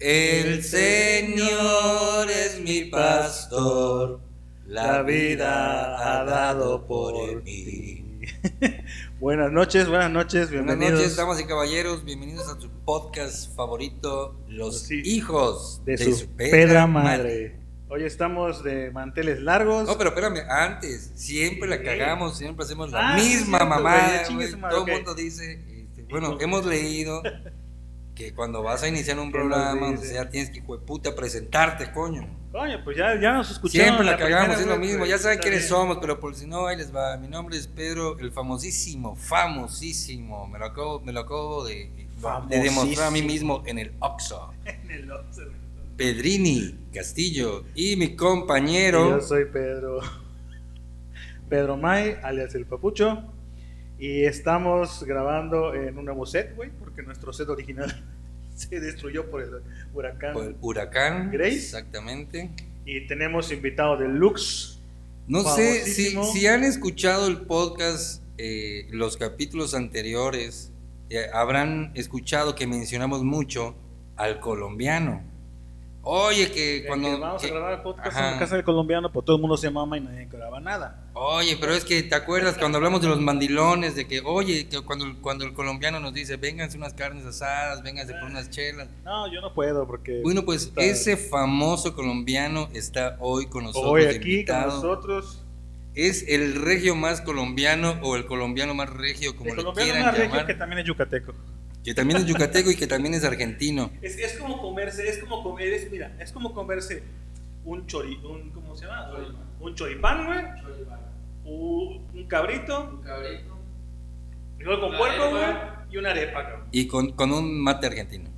El Señor es mi pastor, la vida ha dado por mí. buenas noches, buenas noches, Buenas bienvenidos. noches, damas y caballeros, bienvenidos a su podcast favorito, Los Sí. hijos de su pedra madre. Hoy estamos de manteles largos. No, pero espérame, antes, siempre la cagamos, siempre hacemos la Ah, misma madre, Todo el mundo dice, este, bueno, hemos leído que cuando vas a iniciar un ¿Qué nos programa, o sea, tienes que, puta, presentarte, coño. Coño, pues ya, ya nos escucharon. Siempre la cagamos, primera es lo mismo. Ya saben quiénes bien. somos, pero por si no, ahí les va. Mi nombre es Pedro, el famosísimo, famosísimo. Me lo acabo, me lo acabo de, de demostrar a mí mismo en el Oxxo. En el güey. Pedrini Castillo y mi compañero. Yo soy Pedro. Pedro May, alias el Papucho. Y estamos grabando en un nuevo set, güey, porque nuestro set original se destruyó por el huracán. por el huracán. Grace. Exactamente. Y tenemos invitado deluxe. No sé si, si han escuchado el podcast, eh, los capítulos anteriores, eh, habrán escuchado que mencionamos mucho al colombiano. Oye, que Cuando cuando. vamos que- a grabar el podcast Ajá. en la casa del colombiano, pues todo el mundo se mama y nadie graba nada. Oye, pero es que te acuerdas cuando hablamos de los mandilones, de que, oye, que cuando, cuando el colombiano nos dice, vénganse unas carnes asadas, vénganse por unas chelas. No, yo no puedo porque. Bueno, pues Está- ese famoso colombiano está hoy con nosotros. hoy aquí con nosotros. Es el regio más colombiano o el colombiano más regio, como El le colombiano quieran más regio que también es yucateco. Que también es yucateco y que también es argentino. Es, es como comerse, es como comer, es, mira, es como comerse un chori, un, ¿cómo se llama? Un choripán, güey, un, un cabrito, con puerco, güey, y una arepa, cabrón. Y con, con un mate argentino.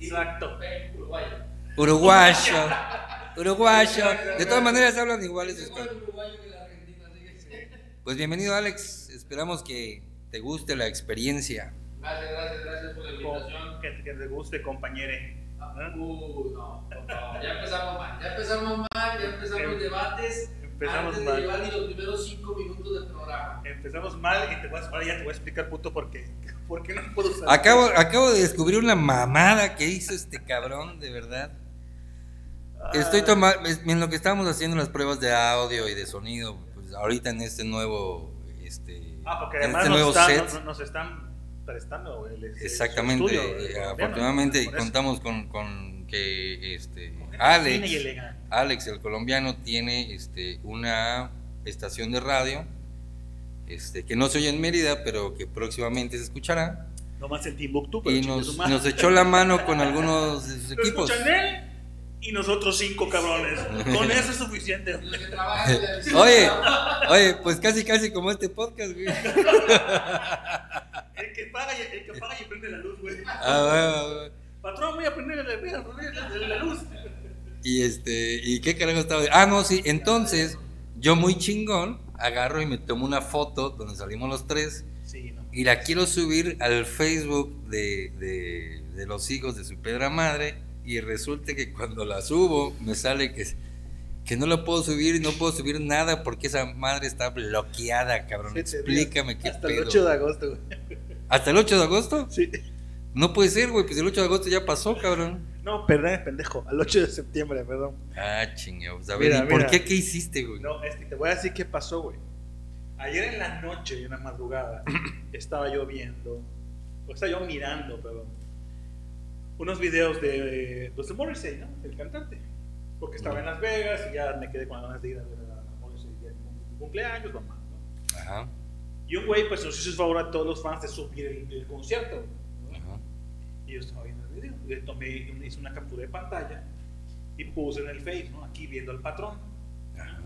Exacto. Uruguayo. Uruguayo. De todas maneras hablan igual esos cabrones. Pues bienvenido Alex, esperamos que te guste la experiencia. Gracias, gracias, gracias por la invitación. Que, que te guste, compañere. ¿Ah? Uh, no, por favor, ya empezamos mal, ya empezamos mal, ya empezamos Em- debates empezamos antes mal. de llevar ni los primeros cinco minutos del programa. Empezamos mal y te voy a, ahora ya te voy a explicar, puto, por qué. ¿Por qué no puedo usar? Acabo, acabo de descubrir una mamada que hizo este cabrón, de verdad. Ah, Estoy tomando, en lo que estábamos haciendo las pruebas de audio y de sonido, pues ahorita en este nuevo, este, Ah, porque en además este nos, nuevo está- set. nos- nos están prestando el, el- el Exactamente, estudio, eh, el colombiano, afortunadamente contamos con, con que este Alex, elegante. Alex el colombiano tiene este una estación de radio este que no se oye en Mérida, pero que próximamente se escuchará Nomás el Timbuktu, pero y nos, echó la mano con algunos de sus Lo equipos. escuchan él y nosotros cinco cabrones. Con eso es suficiente. Oye, oye, pues casi casi como este podcast, güey. El que paga y, el que paga y prende la luz, güey. Ah, bueno, bueno. Patrón, voy a prender la, voy a prender la- la luz. Y este, ¿y qué carajo estaba? Ah, no, sí, entonces yo muy chingón agarro y me tomo una foto donde salimos los tres Sí, no. y la quiero subir al Facebook de, de, de los hijos de su pedra madre y resulta que cuando la subo me sale que, que no la puedo subir y no puedo subir nada porque esa madre está bloqueada, cabrón. Explícame qué Hasta pedo. el 8 de agosto, güey. ¿Hasta el 8 de agosto? Sí. No puede ser, güey, pues el 8 de agosto ya pasó, cabrón. No, perdón, pendejo. Al 8 de septiembre, perdón. Ah, chingados. A ver, Mira, ¿y por qué qué hiciste, güey? No, este, te voy a decir qué pasó, güey. Ayer en la noche, en la madrugada, estaba yo viendo, o estaba yo mirando, perdón, unos videos de, pues, de Morrissey, ¿no? El cantante. Porque estaba en Las Vegas y ya me quedé con las ganas de ir a ver a Morrissey un cumpleaños, mamá, ¿no? Ajá, Y un güey, pues, nos hizo el favor a todos los fans de subir el, el concierto. ¿no? ajá. Y yo estaba viendo el video. Le tomé, hice una captura de pantalla y puse en el Face, ¿no? Aquí viendo al patrón. Ajá.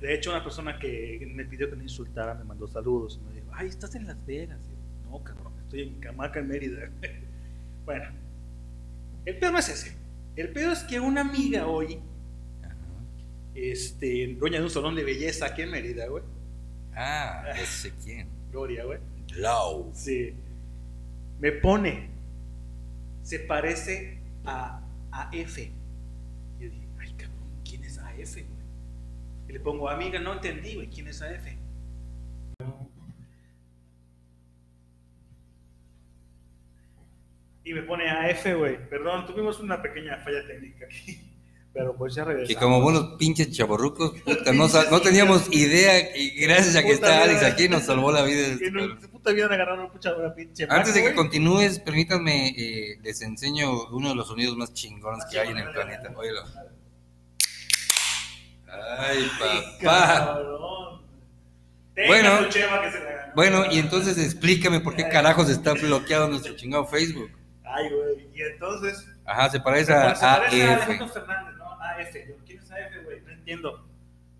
De hecho, una persona que me pidió que me insultara me mandó saludos. y Me dijo, ay, estás en Las Vegas. Yo, no, cabrón, estoy en Camaca, en Mérida. bueno, el pedo no es ese. El pedo es que una amiga hoy, este, dueña de un salón de belleza aquí en Mérida, güey. Ah, ese quién. Gloria, güey. Lau. Sí. Me pone, se parece a AF. Y yo dije, ay, cabrón, ¿quién es AF, güey? Y le pongo, amiga, no entendí, güey, ¿quién es AF? Y me pone AF, güey. Perdón, tuvimos una pequeña falla técnica aquí. Pero pues ya regresamos. Que como buenos pinches chaborrucos, puta, no, teníamos idea y gracias a que Puta está Alex aquí nos salvó la vida. este no, puta vida agarraron pucha una pinche. Antes de que continúes, permítanme, eh, les enseño uno de los sonidos más chingones que hay en el planeta. Óyelo. Ay, papá. Tenga Bueno. Bueno, y entonces explícame por qué carajos está bloqueado nuestro chingado Facebook. Ay, güey. Y entonces. Ajá, se parece Se a parece a AF. Alejandro Fernández, ¿no? AF. Yo, ¿Quién es AF, güey? No entiendo.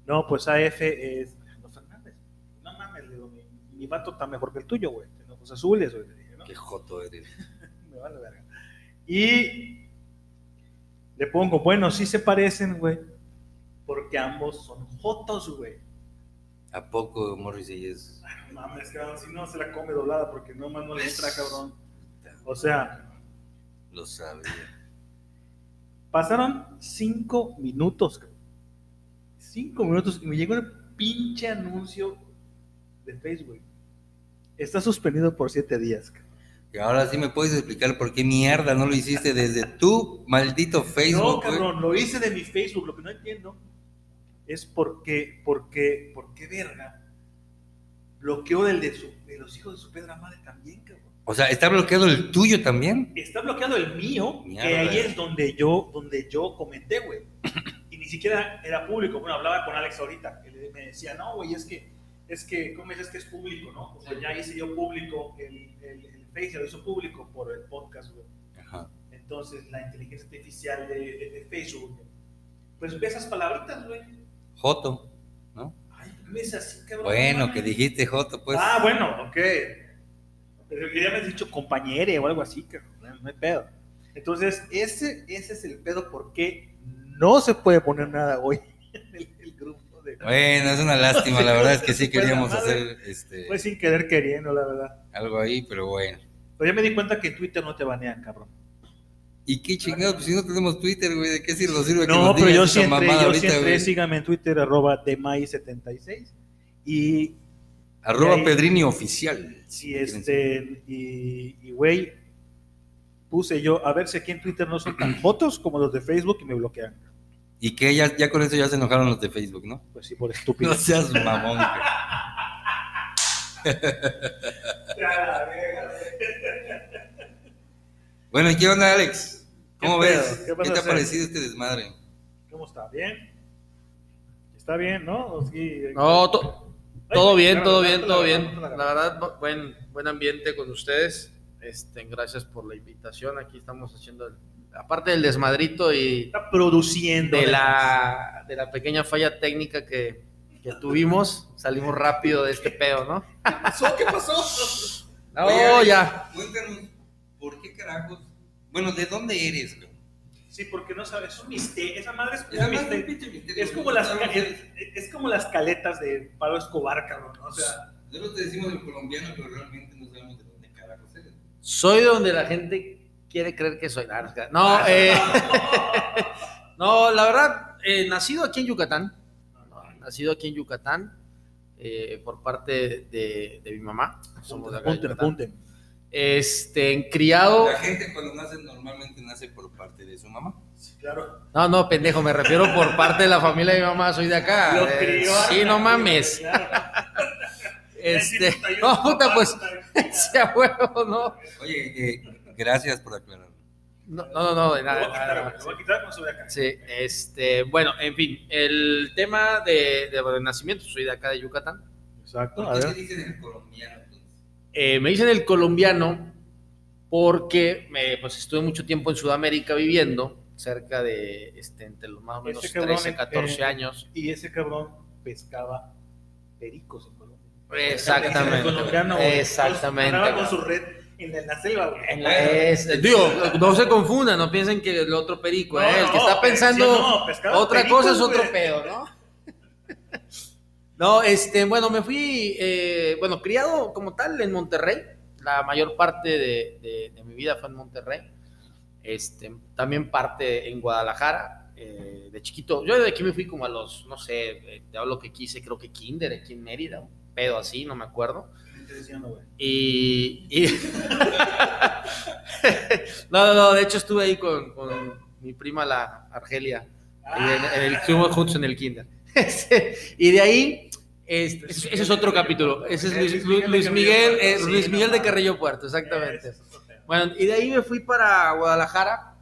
No, pues AF es Alejandro Fernández. No mames, le digo, mi, mi vato está mejor que el tuyo, güey. Tiene ojos azules, güey. ¿no? Qué joto eres. Me vale verga. Y le pongo, bueno, sí se parecen, güey. Porque ambos son jotos, güey. ¿A poco Morrissey es? Ay, mames, cabrón, si no se la come doblada porque no más no le entra, cabrón. O sea, Lo sabía. pasaron cinco minutos, cabrón. Cinco minutos y me llegó el pinche anuncio de Facebook. Está suspendido por siete días, cabrón. Y ahora sí me puedes explicar por qué mierda no lo hiciste desde tu maldito No, Facebook, güey. cabrón, lo hice de mi Facebook. Lo que no entiendo es por qué, por qué, por qué verga bloqueó del de, su- de los hijos de su pedra madre también, cabrón. O sea, ¿está bloqueado el tuyo también? Está bloqueado el mío, Mierda. que ahí es donde yo, donde yo comenté, güey. Y ni siquiera era público. Bueno, hablaba con Alex ahorita, que me decía, no, güey, es que, es que, ¿cómo dices que es público, no? O sea, ya hice yo público, el, el, el Face lo hizo público por el podcast, güey. Ajá. Entonces, la inteligencia artificial de, de- de Facebook, güey, pues ve esas palabritas, güey. Joto, ¿no? Ay, ¿por qué me dices así, cabrón? Bueno, No que dijiste Joto, pues. Ah, bueno, ok. Pero que ya me has dicho compañere o algo así, cabrón. No, hay pedo. Entonces, ese, ese es el pedo porque no se puede poner nada hoy en el, el grupo de... Bueno, es una lástima, la verdad es que sí Pues, queríamos hacer este, Fue sin querer queriendo, la verdad. algo ahí, pero bueno. Pero ya me di cuenta que en Twitter no te banean, cabrón. ¿Y qué chingados? Pues si no tenemos Twitter, güey, ¿de qué sirve, sirve que No, nos pero yo mamada yo ahorita, güey? síganme en Twitter, arroba demai76. Y Arroba ahí- Pedrini Oficial. Y este, y, güey, puse yo, a ver si aquí en Twitter no son tan fotos como los de Facebook y me bloquean. Y que ya, ya con eso ya se enojaron los de Facebook, ¿no? Pues sí, por estúpido. No seas mamón. Bueno, ¿y qué onda, Alex? ¿Cómo ves? ¿Qué ¿Qué, vas a te ha parecido este desmadre? ¿Cómo está? ¿Bien? Está bien, ¿no? Sí, No, todo bien, todo bien, todo bien. La verdad, bu- buen, buen ambiente con ustedes. Este, gracias por la invitación. Aquí estamos haciendo, el- aparte del desmadrito y Está produciendo. de la, de la pequeña falla técnica que, que tuvimos, salimos rápido de este pedo, ¿no? ¿Qué pasó? ¿Qué pasó? No, Oye, ya. Cuéntanos, ¿por qué carajos? Bueno, ¿de dónde eres, güey? Sí, porque no sabes, es un misterio. Esa madre es un misterio. Es como, las, es, es como las caletas de Pablo Escobar, cabrón. ¿no? O sea, Nosotros te decimos el colombiano, pero realmente no sabemos de dónde carajos eres. Soy de donde la gente quiere creer que soy. Ah, No, eh, no, la verdad, eh, nacido aquí en Yucatán, no, nacido aquí en Yucatán, eh, por parte de, de mi mamá. Somos de acá de apunten. Este, criado. La gente cuando nace normalmente nace por parte de su mamá. Sí, claro. No, no, pendejo, me refiero por parte de la familia de mi mamá, soy de acá. Lo Eh, crió sí, no mames. claro. Este, 1981, no, puta, pues, sea huevo, no. Oye, eh, gracias por aclarar. No, no, no, de Lo voy nada, a quitar, nada, voy a quitar cuando soy de acá. Sí, este, bueno, en fin, el tema de, de, de nacimiento, soy de acá de Yucatán. Exacto, a ¿Por qué dicen el colombiano? Eh, me dicen el colombiano porque me, pues, estuve mucho tiempo en Sudamérica viviendo, cerca de, este, entre los más o menos cabrón, 13, 14 eh, años. Y ese cabrón pescaba pericos en Colombia. Exactamente. El colombiano. Exactamente. Andaba con su red en la, en la selva, güey. En la- es- digo, no se confundan, no piensen que el otro perico, ¿eh? el que está pensando no, otra cosa es otro pedo, ¿no? No, este, bueno, me fui, eh, bueno, criado como tal en Monterrey. La mayor parte de, de- de mi vida fue en Monterrey. Este, también parte en Guadalajara, eh, de chiquito. Yo de aquí me fui como a los, no sé, eh, te hablo que quise, creo que kinder, aquí en Mérida, un pedo así, no me acuerdo. diciendo? Y. y- no, no, no, de hecho estuve ahí con, con mi prima, la Argelia. en, en el, estuvimos juntos en el Kinder. Y de ahí, este, ese ese es otro capítulo. Ese es Luis, Luis- Luis Miguel, eh, Luis Miguel de. Carrillo Puerto, exactamente. Bueno, y de ahí me fui para Guadalajara.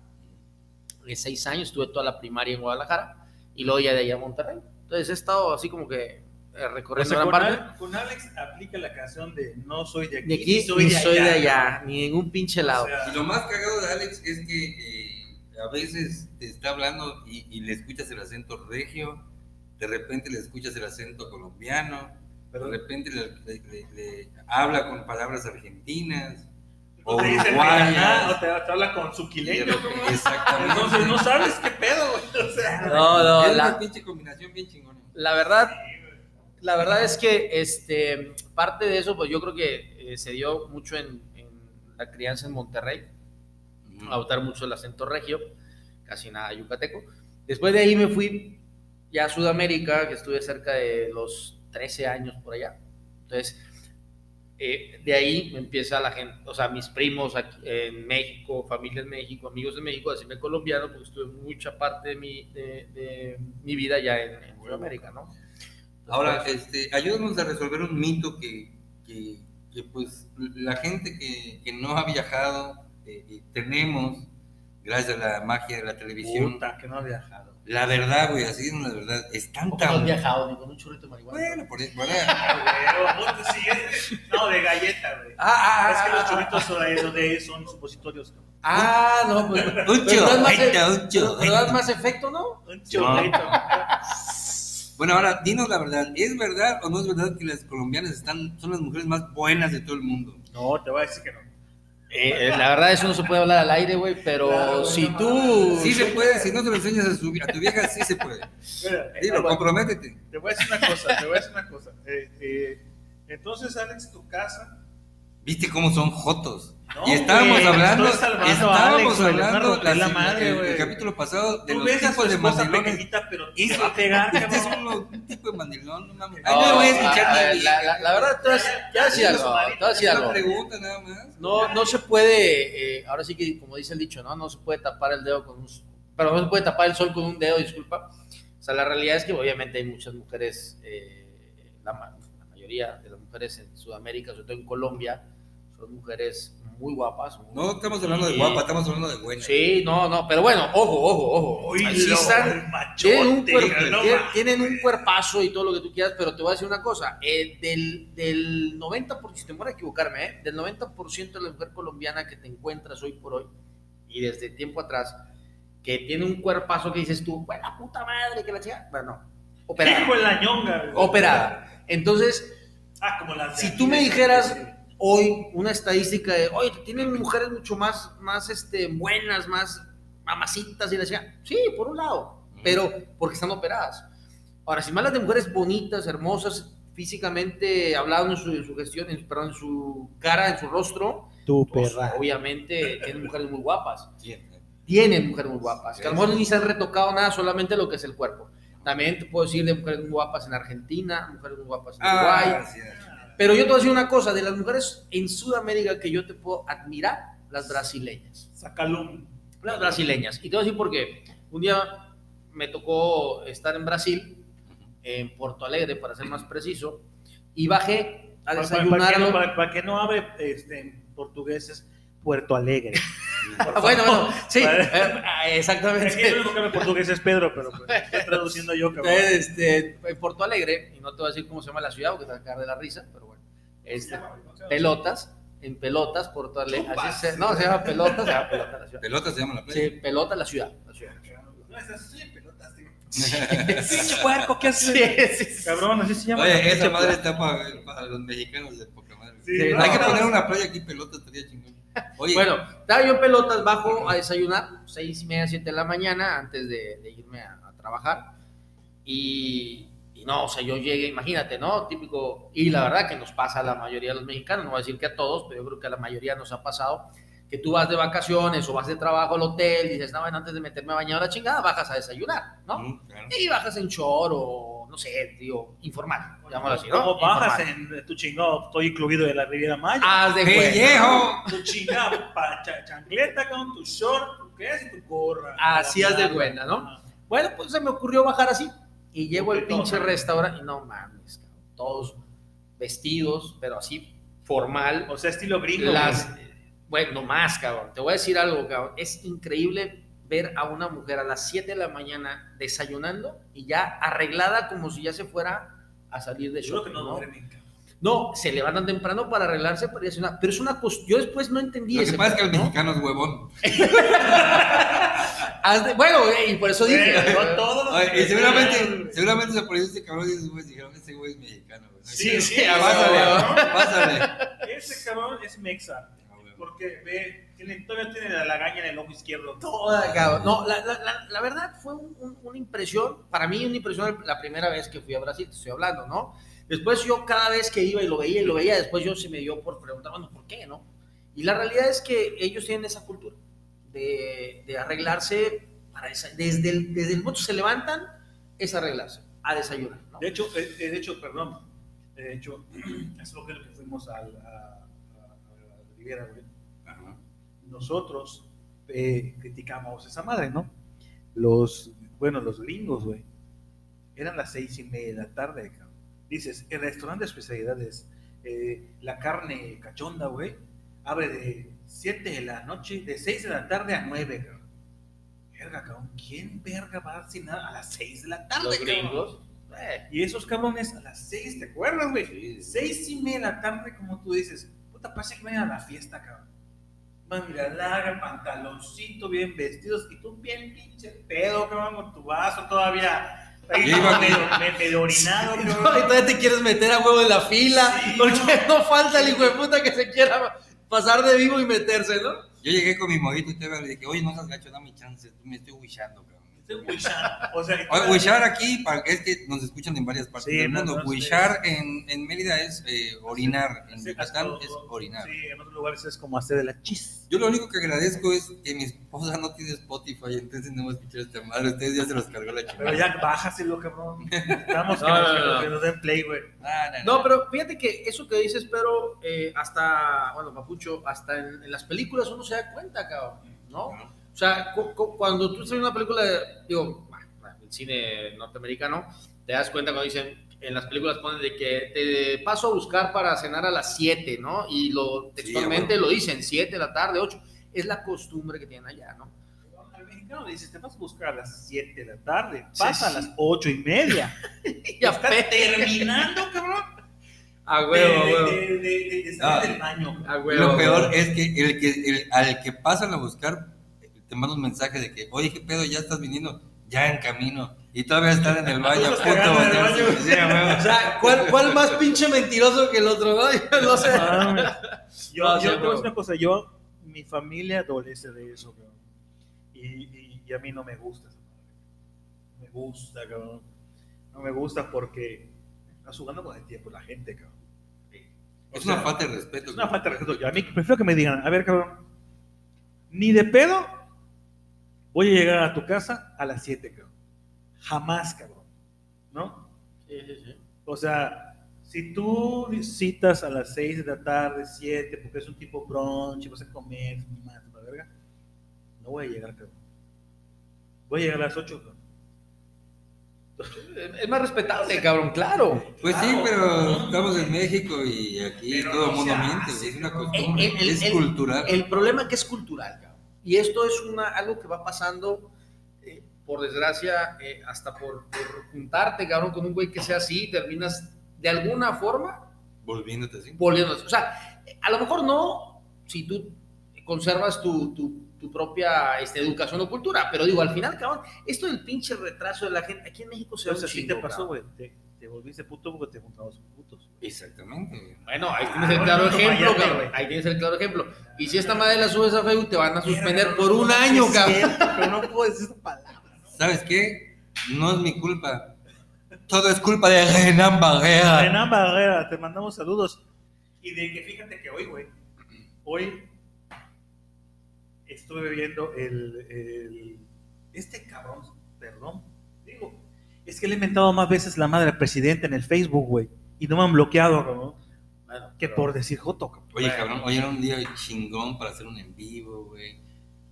De seis años, estuve toda la primaria en Guadalajara. Y luego ya de allá a Monterrey. Entonces he estado así como que eh, O recorriendo sea, gran con, parte. Al- con Alex aplica la canción de no soy de aquí, Ni aquí, ni ni soy de allá, ni ningún pinche lado. O sea, Y lo más cagado de Alex es que eh, a veces te está hablando y, y le escuchas el acento regio, de repente le escuchas el acento colombiano, de repente le, le- le- le habla con palabras argentinas o te dice o te, te habla con su quileño. Exactamente. Entonces no sabes qué pedo, güey. O sea, No, no, es la- una pinche combinación bien chingona. La verdad, la verdad es que este, parte de eso, pues yo creo que eh, se dio mucho en, en la crianza en Monterrey, adoptar mucho el acento regio, casi nada yucateco. Después de ahí me fui ya a Sudamérica, que estuve cerca de los 13 años por allá. Entonces, eh, de ahí me empieza la gente, o sea, mis primos aquí en México, familia en México, amigos de México, decirme colombiano, porque estuve mucha parte de mi, de, de mi vida ya en, en Sudamérica, ¿no? Ahora, este, ayúdanos a resolver un mito que, que, que, pues la gente que, que no ha viajado eh, eh, tenemos, gracias a la magia de la televisión. puta, que no ha viajado. La verdad, güey, así es la verdad, es ¿Cómo tanta... no has viajado ni con un churrito de marihuana? Bueno, por eso, bueno. Ah, No, de galleta, güey. Ah, Es que los churritos son, de, son supositorios. ¿no? Ah, no, pues. Un churrito, churrito. pero das más efecto, ¿no? Un churrito. Bueno, ahora, dinos la verdad, ¿es verdad o no es verdad que las colombianas están, son las mujeres más buenas de todo el mundo? No, te voy a decir que no. Eh, la verdad, eso no se puede hablar al aire, güey, pero Claro, si no tú. Sí se puede, si no se lo enseñas a, su- a tu vieja, sí se puede. Mira, Dilo, eh, comprométete. Te voy a decir una cosa, te voy a decir una cosa. Eh, eh, entonces, Alex, tu casa. ¿Viste cómo son jotos? No, y estábamos hablando, estábamos Alex, hablando la la- madre, el, capítulo pasado de Tú los ves a su tipos de mandilones. pero te Eso- va a pegar, Este es un tipo de mandilón, no mames. No, Ay, no lo voy a escuchar a ni ver, bien. la, la- la verdad, a decir algo. Pregunta nada más. No, no se puede, eh, ahora sí que como dice el dicho, ¿no? No se puede tapar el dedo con un, pero no se puede tapar el sol con un dedo, disculpa. O sea, la realidad es que obviamente hay muchas mujeres, eh, la mayoría de las mujeres en Sudamérica, sobre todo en Colombia, son mujeres muy guapas. muy- No estamos hablando de guapa, estamos hablando de buena. Sí, no, no, pero bueno, ojo, ojo, ojo. Uy, lo- están, tienen un, machote, cuer- no tienen- mames. tienen un cuerpazo y todo lo que tú quieras, pero te voy a decir una cosa, eh, del, del 90%, si te voy a equivocarme, eh, del 90% de la mujer colombiana que te encuentras hoy por hoy y desde tiempo atrás, que tiene un cuerpazo que dices tú, bueno, la puta madre, que la chica, bueno, no, operada, Hijo la ñonga, operada. Entonces, Ah, como las de si tú me dijeras hoy una estadística de, oye, tienen mujeres mucho más, más este, buenas, más mamacitas y la decía, sí, por un lado, pero porque están operadas. Ahora, si me hablas de mujeres bonitas, hermosas, físicamente hablando en su, en su gestión, en, perdón, en su cara, en su rostro, Tu pues, perra. obviamente tienen mujeres muy guapas. Sí. Tienen mujeres muy guapas, que a lo mejor ni se han retocado nada, solamente lo que es el cuerpo. También te puedo decir de mujeres muy guapas en Argentina, mujeres muy guapas en Uruguay, Ah. Pero yo te voy a decir una cosa, de las mujeres en Sudamérica que yo te puedo admirar, las brasileñas. Sacalum. Las brasileñas. Y te voy a decir por qué. Un día me tocó estar en Brasil, en Porto Alegre, para ser más preciso, y bajé a Para, para- desayunar. para que a no, lo- para- para que no hable este, en portugués es Puerto Alegre. Bueno, bueno, sí, Para- eh, ah, Aquí el exactamente. único que habla portugués es Pedro, pero pues, estoy traduciendo yo, cabrón. Este, en Porto Alegre, y no te voy a decir cómo se llama la ciudad, porque te va a caer de la risa, pero bueno, este, pelotas, en pelotas, Porto Alegre. así se- no, se llama pelotas, se llama pelotas la ciudad. Pelota se llama la Sí, playa. pelota la ciudad. La ciudad. No, estás así en pelotas, tío. Pinche puerco, ¿qué haces? Sí, sí, sí. Cabrón, así se llama. Oye, esa madre está para, para los mexicanos de poca madre. Sí, Sí, no, Hay que poner una playa aquí, pelota, estaría chingón. Oye, Bueno, estaba yo en pelotas, bajo a desayunar, seis y media, siete de la mañana, antes de, de irme a, a trabajar. Y, y no, o sea, yo llegué, imagínate, ¿no? Típico, y la verdad que nos pasa a la mayoría de los mexicanos, no voy a decir que a todos, pero yo creo que a la mayoría nos ha pasado, que tú vas de vacaciones o vas de trabajo al hotel, y dices, no, bueno, antes de meterme a bañar la chingada, bajas a desayunar, ¿no? Mm, claro. Y bajas en short o, no sé, digo, informal, llamémoslo así, ¿no? ¿Cómo bajas Informal. en tu chingado? Estoy incluido de la Riviera Maya. Haz de. ¡Pellejo! Tu chingada pa- cha- chancleta con tu short, tu qué y tu gorra. Así haz de cuenta, ¿no? Ajá. Bueno, pues se me ocurrió bajar así. Y llego al pinche restaurante y no mames, cabrón, todos vestidos, pero así formal. O sea, estilo gringo. Las, bueno, no más, cabrón. Te voy a decir algo, cabrón. Es increíble ver a una mujer a las 7 de la mañana desayunando y ya arreglada como si ya se fuera a salir de Yo creo shopping, que no ¿no? No, se levantan temprano para arreglarse para ir a cenar, pero es una cos- yo después no entendí Lo que pasa es que el mexicano es huevón. Bueno, y por eso dije, Güey, no todos los Oye, y seguramente, seguramente se apareció este cabrón y dijeron, ese güey es mexicano. Sí, sí, Pásale, pásale. Ese cabrón es mexa. A huevo. Porque ve, tiene, todavía tiene la lagaña en el ojo izquierdo. Toda, cabrón. No, la, la- la- la verdad fue un- un- una impresión, para mí una impresión la primera vez que fui a Brasil, te estoy hablando, ¿no? Después yo cada vez que iba y lo veía y lo veía, después yo se me dio por preguntar, bueno, ¿por qué, no? Y la realidad es que ellos tienen esa cultura de, de arreglarse para esa, desde el, desde el momento se levantan, es arreglarse, a desayunar, ¿no? De hecho, eh, eh, de hecho, perdón. De hecho, es lo que, lo que fuimos al- a, a, a Riviera. Nosotros eh, criticamos esa madre, ¿no? Los, bueno, los gringos, güey. Eran las seis y media de la tarde, cabrón. Dices, el restaurante de especialidades, eh, la carne cachonda, güey, abre de 7 de la noche, de 6 de la tarde a 9, cabrón. Verga, cabrón. ¿Quién verga va a cenar a las 6 de la tarde, Los gringos, eh, Y esos cabrones a las 6, ¿te acuerdas, güey? Sí. 6 y media de la tarde, como tú dices. Puta, parece que vayan a la fiesta, cabrón. Manga larga, pantaloncito, bien vestidos. Y tú bien pinche pedo, cabrón, con tu vaso todavía. Ahí medio, me- medio orinado, Y todavía te quieres meter a huevo en la fila, Sí, porque no. no. falta el hijo de puta que se quiera pasar de vivo y meterse, ¿no? Yo llegué con mi mojito y te le dije, oye, no seas gacho, dame chance, me estoy wishando, cabrón. Wishando. O sea, Oye, wishar aquí, para- es que nos escuchan en varias partes Sí, del no, mundo. no, sí. wishar en, en Mérida es eh, orinar, en Yucatán es orinar. Sí, en otros lugares es como hacer de la chis. Yo lo único que agradezco es que mi esposa no tiene Spotify, entonces no hemos escuchado esta madre. Ustedes ya se los cargó la Pero chingada. ya bájaselo, cabrón. Estamos que, No, nos, no, que no. nos- que nos den play, güey. No, No, no. pero fíjate que eso que dices, pero eh, hasta, bueno, Papucho, hasta en, en las películas uno se da cuenta, cabrón, ¿no? O sea, cu- cu- cuando tú estás en una película, de, digo, el cine norteamericano, te das cuenta cuando dicen, en las películas ponen de que te paso a buscar para cenar a las 7, ¿no? Y lo textualmente bueno. lo dicen, 7 de la tarde, 8. Es la costumbre que tienen allá, ¿no? Al mexicano le dices, te vas a buscar a las 7 de la tarde, pasa sí. a las 8 y media. Ya Está terminando, cabrón. A De, huevo, a huevo. de, de, de- de salir Ah. del baño. A huevo, lo peor huevo. es que, el que el- al que pasan a buscar te manda un mensaje de que, oye, ¿qué pedo? Ya estás viniendo, ya en camino. Y todavía están en el baño, puto. O sea, ¿cuál, ¿cuál más pinche mentiroso que el otro, no? Yo no sé. Yo, No, yo te voy a no. decir una cosa, yo, mi familia adolece de eso, cabrón. Y, y, y a mí no me gusta esa madre. No me gusta, cabrón. No me gusta porque estás jugando con el tiempo la gente, cabrón. O Es sea, una falta de respeto. Es una falta de respeto. Yo a mí prefiero que me digan, a ver, cabrón, ni de pedo voy a llegar a tu casa a las 7, cabrón. Jamás, cabrón. ¿No? Sí, sí, sí. O sea, si tú citas a las 6 de la tarde, 7, porque es un tipo brunch, y vas a comer, mi madre, la verga, no voy a llegar, cabrón. Voy a llegar a las 8, cabrón. Es más respetable, cabrón, claro. Pues sí, pero estamos en México y aquí Pero todo el no mundo miente. hace, Es una costumbre, El- el- es el- cultural. El problema es que es cultural, cabrón. Y esto es una, algo que va pasando, eh, por desgracia, eh, hasta por, por juntarte, cabrón, con un güey que sea así, terminas de alguna forma Volviéndote así. volviéndose. O sea, a lo mejor no si tú conservas tu, tu- tu propia este, educación o cultura, pero digo, al final, cabrón, esto del pinche retraso de la gente, aquí en México se ve un Entonces, ¿sí chingo, te pasó, güey? Te, te volviste puto porque te juntabas con putos. Exactamente. Bueno, ahí tienes el Ah, claro ejemplo, cabrón. güey. Ahí tienes el claro ejemplo. Y si esta madre la subes a Facebook, te van a suspender por un año, cabrón. Pero no puedo decir esa palabra. ¿Sabes qué? No es mi culpa. Todo es culpa de Renan Barrera. Renan Barrera, te mandamos saludos. Y de que fíjate que hoy, güey, hoy estuve viendo el, el- este cabrón, perdón, Es que le he inventado más veces la madre al presidente en el Facebook, güey. Y no me han bloqueado, cabrón. Bueno, Que pero- por decir joto, cabrón. Oye, cabrón, hoy era un día chingón para hacer un en vivo, güey.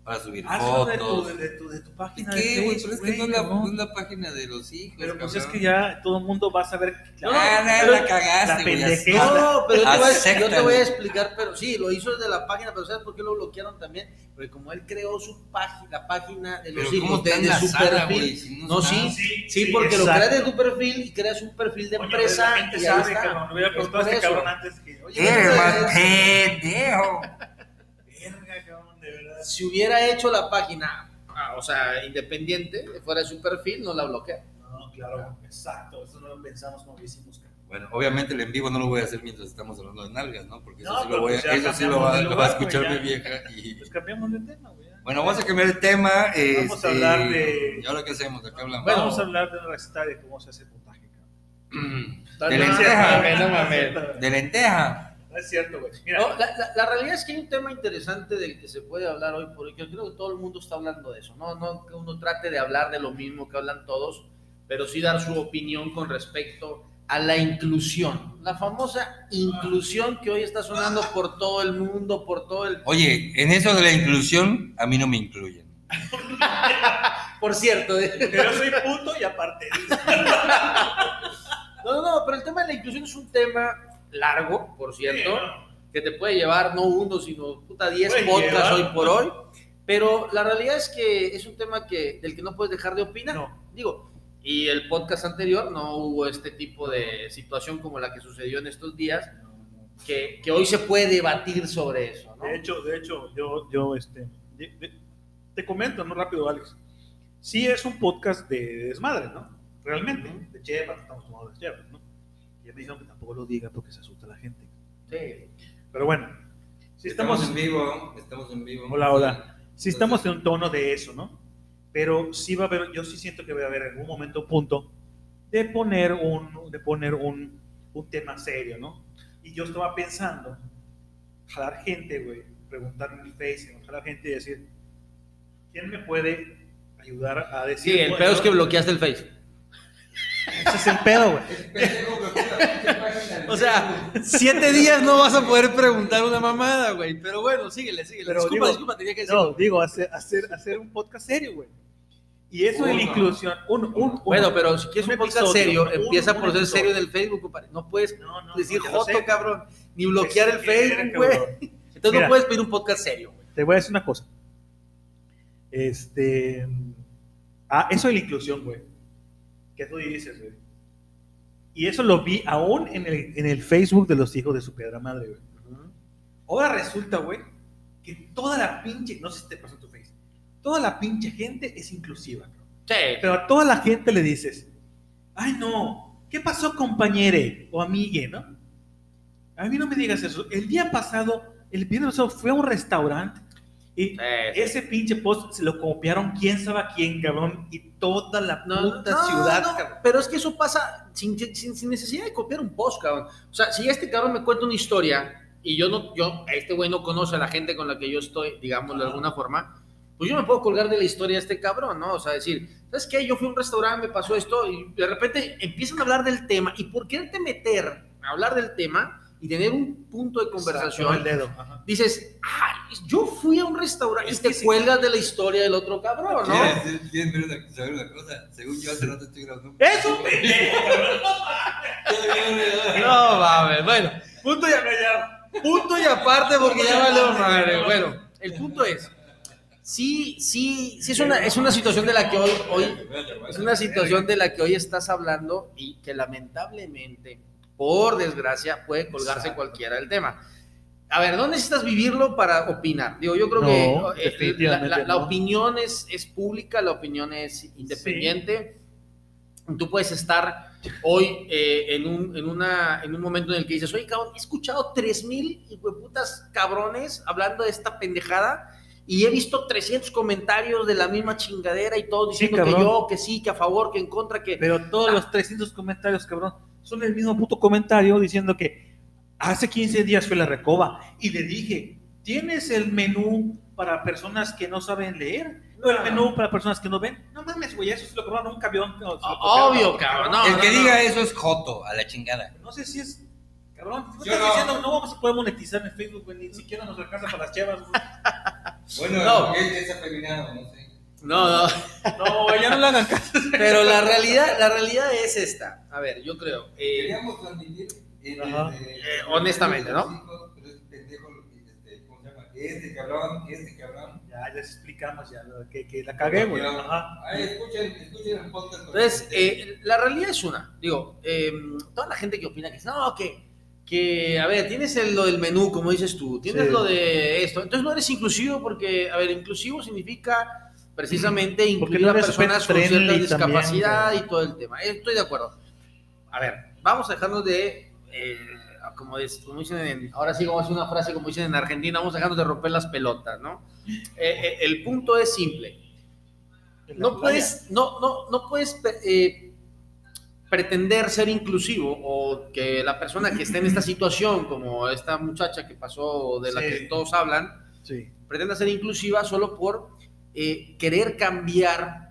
Para subir Hazlo de tu, fotos. de, tu, de tu ¿Y página qué, de güey? Facebook, Pero es que no es, la, cabrón. no es la página de los hijos. Pero pues es que ya todo el mundo va a saber. Ah, no, la cagaste, la güey. No, pero yo te, voy a, yo te Acéptalo. voy a explicar, pero sí, lo hizo desde la página, pero ¿sabes por qué lo bloquearon también? Porque como él creó su página, la página de los Pero ¿cómo hijos, de, está de en la su sala, perfil. güey? Si no sí, Sí, sí, sí, porque lo creas de tu perfil y creas un perfil de empresa. La gente y ahí sabe, está. cabrón. Le hubiera Es preguntado a por este eso. cabrón antes que. Oye, pendejo. verga, cabrón, de verdad. Si hubiera hecho la página, ah, o sea, independiente, fuera de su perfil, no la bloquea. No, claro, exacto. Eso no lo pensamos como lo hicimos. Bueno, obviamente el en vivo no lo voy a hacer mientras estamos hablando de nalgas, ¿no? Porque eso No, sí lo, voy a, pues eso sí lo va, de lo va a escuchar mi vieja. Y... Pues cambiamos de tema, güey. Bueno, vamos a cambiar el tema. Vamos a este, hablar de- ¿Y ahora qué hacemos? ¿De qué hablamos? Bueno, Vamos a hablar de una receta de cómo se hace puntaje, cabrón. de lenteja. mames, no mames. De lenteja. No es cierto, güey. Mira, No, la, la- la realidad es que hay un tema interesante del que se puede hablar hoy por hoy, que creo que todo el mundo está hablando de eso, no, no que uno trate de hablar de lo mismo que hablan todos, pero sí dar su opinión con respecto a la inclusión, la famosa inclusión que hoy está sonando por todo el mundo, por todo el... Oye, en eso de la inclusión, a mí no me incluyen. Por cierto, ¿eh? yo soy puto y aparte. no, no, no, pero el tema de la inclusión es un tema largo, por cierto, Sí, no. que te puede llevar no uno, sino puta 10 Puede podcasts hoy por hoy. Pero la realidad es que es un tema que, del que no puedes dejar de opinar. No. Digo, y el podcast anterior no hubo este tipo de situación como la que sucedió en estos días, que, que hoy se puede debatir sobre eso, ¿no? De hecho, de hecho, yo, yo, este, de- te comento, ¿no? Rápido, Alex. Sí es un podcast de desmadre, ¿no? Realmente, de chevas, estamos tomando de chevas, ya me dijeron que tampoco lo diga porque se asusta la gente. Sí. Pero bueno, si estamos, en vivo, estamos en vivo. Hola, hola. si estamos en un tono de eso, ¿no? Pero sí va a haber, yo sí siento que va a haber en algún momento un punto de poner un, de poner un, un tema serio, ¿no? Y yo estaba pensando, jalar gente, güey, preguntar en el Face, jalar gente y decir, ¿quién me puede ayudar a decir? Sí, el bueno, pedo es que bloqueaste el Face. Ese es el pedo, güey. O sea, siete días no vas a poder preguntar una mamada, güey. Pero bueno, síguele, síguele. Pero disculpa, digo- disculpa, tenía que decir. No, digo, hacer, hacer, hacer un podcast serio, güey. Y eso de la inclusión, un, un, un- Bueno, pero si quieres un, podcast episodio, serio, empieza por ser serio en el Facebook, compadre. No puedes No, no, decir joto, sé. cabrón, ni bloquear el Facebook, güey. Entonces Mira. no puedes pedir un podcast serio, güey. Te voy a decir una cosa. Este. Ah, eso de la inclusión, güey. ¿Qué tú dices, güey? Y eso lo vi aún en el, en el Facebook de los hijos de su piedra madre, güey. Ahora resulta, güey, que toda la pinche. No sé si te pasó tu Facebook. Toda la pinche gente es inclusiva. Sí. Pero a toda la gente le dices, ay no, ¿qué pasó compañere o amigue, no? A mí no me digas eso. El día pasado, el viernes pasado fue a un restaurante y Sí, sí. ese pinche post se lo copiaron quién sabe a quién, cabrón, y toda la No, puta no, ciudad, no, cabrón. pero es que eso pasa sin, sin- sin necesidad de copiar un post, cabrón. O sea, si este cabrón me cuenta una historia y yo no, yo, este güey no conoce a la gente con la que yo estoy, digamos de alguna forma, pues yo me puedo colgar de la historia de este cabrón, ¿no? O sea, decir, ¿sabes qué? Yo fui a un restaurante, me pasó esto, y de repente empiezan a hablar del tema, y por quererte meter a hablar del tema y tener un punto de conversación, el dedo. dices, ah, yo fui a un restaurante Es y te sí. cuelgas de la historia del otro cabrón, ¿no? ¿Quieres decir- quieres ver una, saber una cosa? Según yo hace rato estoy grabando. ¡Es un pendejo! No mames, bueno, punto y, punto y aparte porque ya valió madre. Bueno, el punto es, sí, sí, sí es una, es una situación de la que hoy, hoy, es una situación de la que hoy estás hablando y que lamentablemente, por desgracia, puede colgarse Exacto. cualquiera del tema. A ver, no necesitas vivirlo para opinar. Digo, yo creo No, que eh, la, definitivamente la- la no. opinión es, es pública, la opinión es independiente. Tú puedes estar hoy eh, en, un, en, una, en un momento en el que dices, oye, cabrón, he escuchado 3000 putas cabrones hablando de esta pendejada y he visto 300 comentarios de la misma chingadera y todos Sí, diciendo que cabrón. yo, que sí, que a favor, que en contra, que... Pero todos los 300 comentarios, cabrón, son el mismo puto comentario diciendo que hace 15 días fue la recoba y le dije, ¿tienes el menú para personas que no saben leer? el menú para personas que no ven. No mames, güey, eso se lo cobraron a un camión. no, Obvio, cabrón, no, el que no, diga no. eso es Joto, a la chingada. No sé si es. Cabrón, no Yo estás no. diciendo, no vamos a poder monetizar en Facebook, güey, ni siquiera nos alcanza para las chevas, güey. Bueno, No. es, es afeminado, no sé. No, no. No, ya no le hagan caso. Pero la realidad, la realidad es esta. A ver, yo creo. eh, Queríamos transmitir eh, Eh, honestamente, ¿no? este pendejo, este, ¿cómo se llama? Este cabrón, este cabrón. Ya les explicamos ya que, que la cagué, güey. Ajá. Ay, escuchen, escuchen el podcast. Entonces, este- eh, la realidad es una. Digo, eh, toda la gente que opina que no, que, que a ver, tienes el- lo del menú, como dices tú, tienes Sí. lo de esto. Entonces no eres inclusivo porque, a ver, inclusivo significa precisamente incluir no a personas con cierta discapacidad también, y todo el tema. Estoy de acuerdo. A ver, vamos a dejarnos de, eh, como, es- como dicen en, ahora sí, vamos a hacer una frase como dicen en Argentina, vamos a dejarnos de romper las pelotas, ¿no? Eh, eh, el punto es simple no puedes, no, no, no puedes pretender ser inclusivo o que la persona que esté en esta situación, como esta muchacha que pasó, de la Sí. que todos hablan, Sí. pretenda ser inclusiva solo por eh, querer cambiar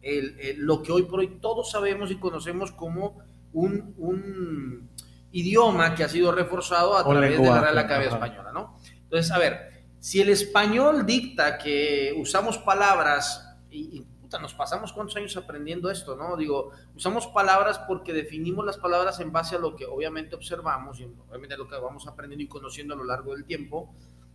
el- el- lo que hoy por hoy todos sabemos y conocemos como un, un idioma que ha sido reforzado a través de la Real Academia. Española, ¿no? Entonces, a ver, si el español dicta que usamos palabras y, y, nos pasamos cuántos años aprendiendo esto, ¿no? Digo, usamos palabras porque definimos las palabras en base a lo que obviamente observamos y obviamente lo que vamos aprendiendo y conociendo a lo largo del tiempo.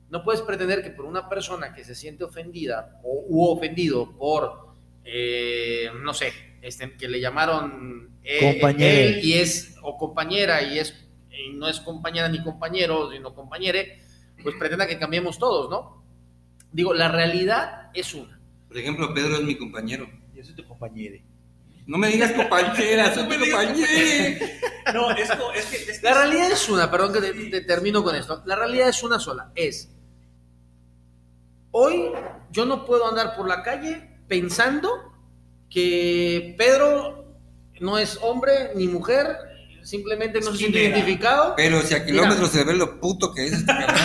No puedes pretender que por una persona que se siente ofendida o, u ofendido por, eh, no sé, este, que le llamaron eh, él y es, o compañera y es, y no es compañera ni compañero, sino compañere, pues pretenda que cambiemos todos, ¿no? Digo, la realidad es una. Por ejemplo, Pedro es mi compañero. Yo soy tu compañero. No me digas compañera, soy tu compañero. No, es, co- es que. Es que La realidad es una, perdón que te, te termino con esto. La realidad es una sola, es hoy yo no puedo andar por la calle pensando que Pedro no es hombre ni mujer, simplemente no se siente identificado. Pero si a kilómetros se ve lo puto que es este cabrón.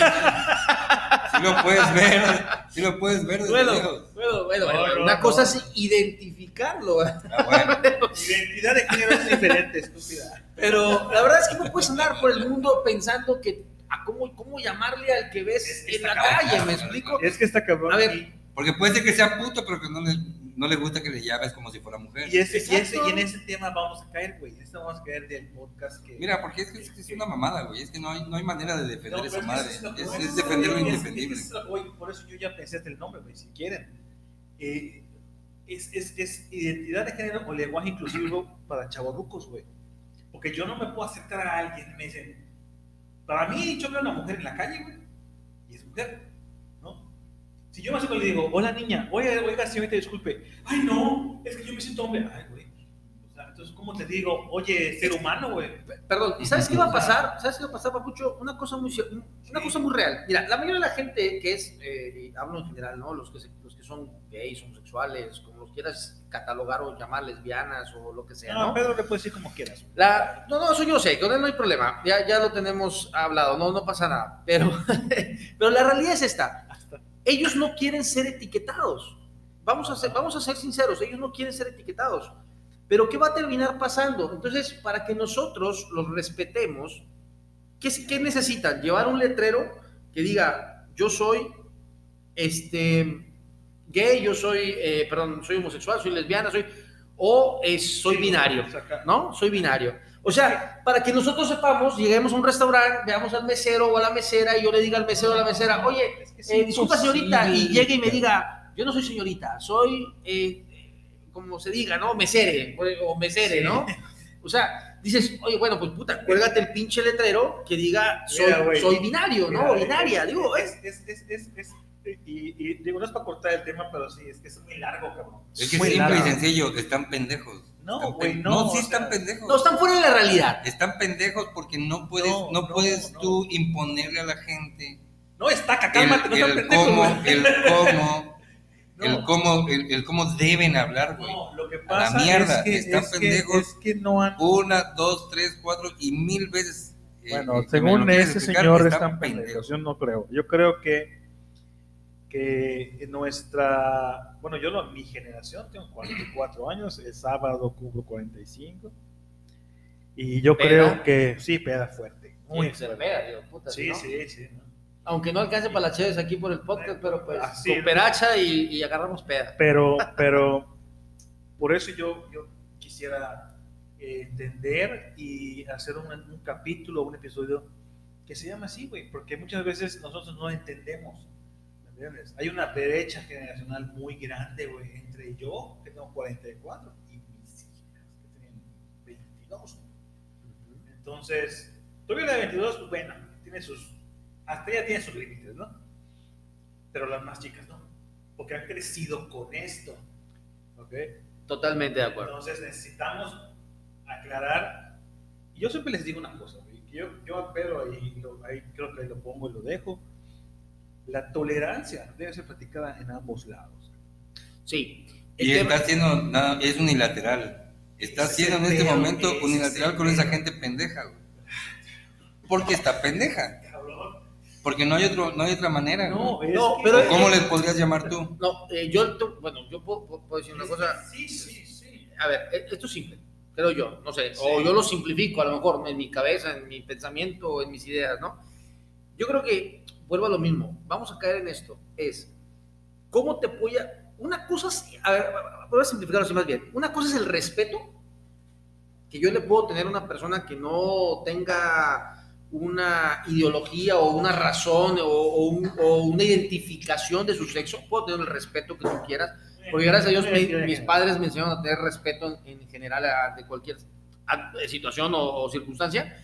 Si lo puedes ver, si lo puedes ver desde Bueno, bueno, bueno, No, bueno, no, una no. cosa es identificarlo, Ah, bueno. Identidad de género es diferente, estúpida. pero la verdad es que no puedes andar por el mundo pensando que a cómo, cómo llamarle al que ves Es- en la está calle, cabrón. ¿me explico? Es que está cabrón. A ver, Porque puede ser que sea puto, pero que no le, no le gusta que le llames como si fuera mujer. Y, ese, y, ese- y en ese tema vamos a caer, güey. En este vamos a caer del podcast que. Mira, porque es que es, que es una mamada, güey. Es que no hay, no hay manera de defender No, esa pero madre. es que Es, es defender lo es- es- indefendible. es por eso yo ya pensé hasta el nombre, güey, si quieren. Eh, es, es, es identidad de género o lenguaje inclusivo para chavorrucos, güey. Porque yo no me puedo acercar a alguien y me dicen, para mí, yo veo a una mujer en la calle, güey, y es mujer, ¿no? Si yo me acerco y le digo, hola niña, oiga, oiga, señorita, disculpe, ay no, es que yo me siento hombre, ay, güey. Entonces, ¿cómo te digo? Oye, ser humano, güey. Perdón, ¿y sabes qué va a pasar? ¿Sabes qué va a pasar, Papucho? Una cosa muy, una cosa muy real. Mira, la mayoría de la gente que es, eh, y hablo en general, ¿no? Los que, se- los que son gays, homosexuales, como los quieras catalogar o llamar lesbianas o lo que sea, No, ¿no? Pedro le puede decir como quieras. La, no, no, eso yo sé, con él no hay problema. Ya, ya lo tenemos hablado, no, no pasa nada. Pero, pero la realidad es esta. Ellos no quieren ser etiquetados. Vamos a ser, vamos a ser sinceros, ellos no quieren ser etiquetados. Pero ¿qué va a terminar pasando? Entonces, para que nosotros los respetemos, ¿qué, qué necesitan? Llevar un letrero que diga, yo soy este, gay, yo soy, eh, perdón, soy homosexual, soy lesbiana, soy, o soy Sí, binario. ¿no? Soy binario. O sea, para que nosotros sepamos, lleguemos a un restaurante, veamos al mesero o a la mesera y yo le diga al mesero o a la mesera, oye, eh, disculpa señorita, y llegue y me diga, yo no soy señorita, soy, eh, como se diga, ¿no? Mesere, o mesere, Sí. ¿no? O sea, dices, oye, bueno, pues puta, cuélgate el pinche letrero que diga, soy, Mira, soy binario, ¿no? Mira, Binaria, es- digo, es, es, es, es, es, y, y digo, no es para cortar el tema, pero sí, es que es muy largo, cabrón. Es que muy es simple y largo. sencillo, están pendejos. No, güey, no, No, sí o están sea, pendejos. no, están fuera de la realidad. Están pendejos porque no puedes, No, no, no, puedes no. tú imponerle a la gente No, estaca, el, cálmate, no están el pendejos, cómo, el cómo. El cómo, el, el cómo deben hablar, güey. No, lo que la pasa mierda, es que, están es que- pendejos. es que no han... Una, dos, tres, cuatro y mil veces. eh, Bueno, eh, que según lo ese explicar, señor están están pendejos. Yo no creo. Yo creo que, que nuestra, bueno, yo no, mi generación, tengo 44 años, el sábado cubro 45. Y yo ¿Peda? creo que sí, peda fuerte. Muy Sí, fuerte. pega, digo, puta, Sí, ¿no? sí, sí. ¿no? Aunque no alcance para las cheves aquí por el podcast, pero pues Así, con ¿no? peracha y, y agarramos peda. Pero, pero por eso yo, yo quisiera eh, entender y hacer un, un capítulo, un episodio que se llama así, güey, porque muchas veces nosotros no entendemos. ¿me entiendes? Hay una brecha generacional muy grande, güey, entre yo, que tengo 44, y mis hijas, que tienen 22. Entonces, todavía la de 22, pues bueno, tiene sus, hasta ella tiene sus límites, ¿no? Pero las más chicas no, porque han crecido con esto, ¿ok? Totalmente de acuerdo. Entonces necesitamos aclarar, y yo siempre les digo una cosa, güey, que yo, yo a Pedro ahí, lo- ahí creo que lo pongo y lo dejo, la tolerancia debe ser practicada en ambos lados. Sí. El Y tema- está haciendo, nada, es unilateral. Está haciendo en este pedo, momento unilateral con esa pedo. gente pendeja, güey. Porque está pendeja. Porque no hay otro, no hay otra manera. No, güey. No, que- pero- ¿Cómo les podrías llamar tú? No, eh, yo, te- bueno, yo puedo, puedo- decir una cosa. Sí, sí, sí. A ver, eh, esto es simple, creo yo, no sé, Sí. o yo lo simplifico a lo mejor en mi cabeza, en mi pensamiento, en mis ideas, ¿no? Yo creo que, vuelvo a lo mismo, vamos a caer en esto, es, ¿cómo te apoya? Una cosa a ver, voy a simplificarlo así más bien, una cosa es el respeto que yo le puedo tener a una persona que no tenga una ideología o una razón o, o un- o una identificación de su sexo, puedo tener el respeto que tú quieras, porque gracias a Dios mi- mis padres me enseñaron a tener respeto en, en general ante cualquier a- situación o, o circunstancia,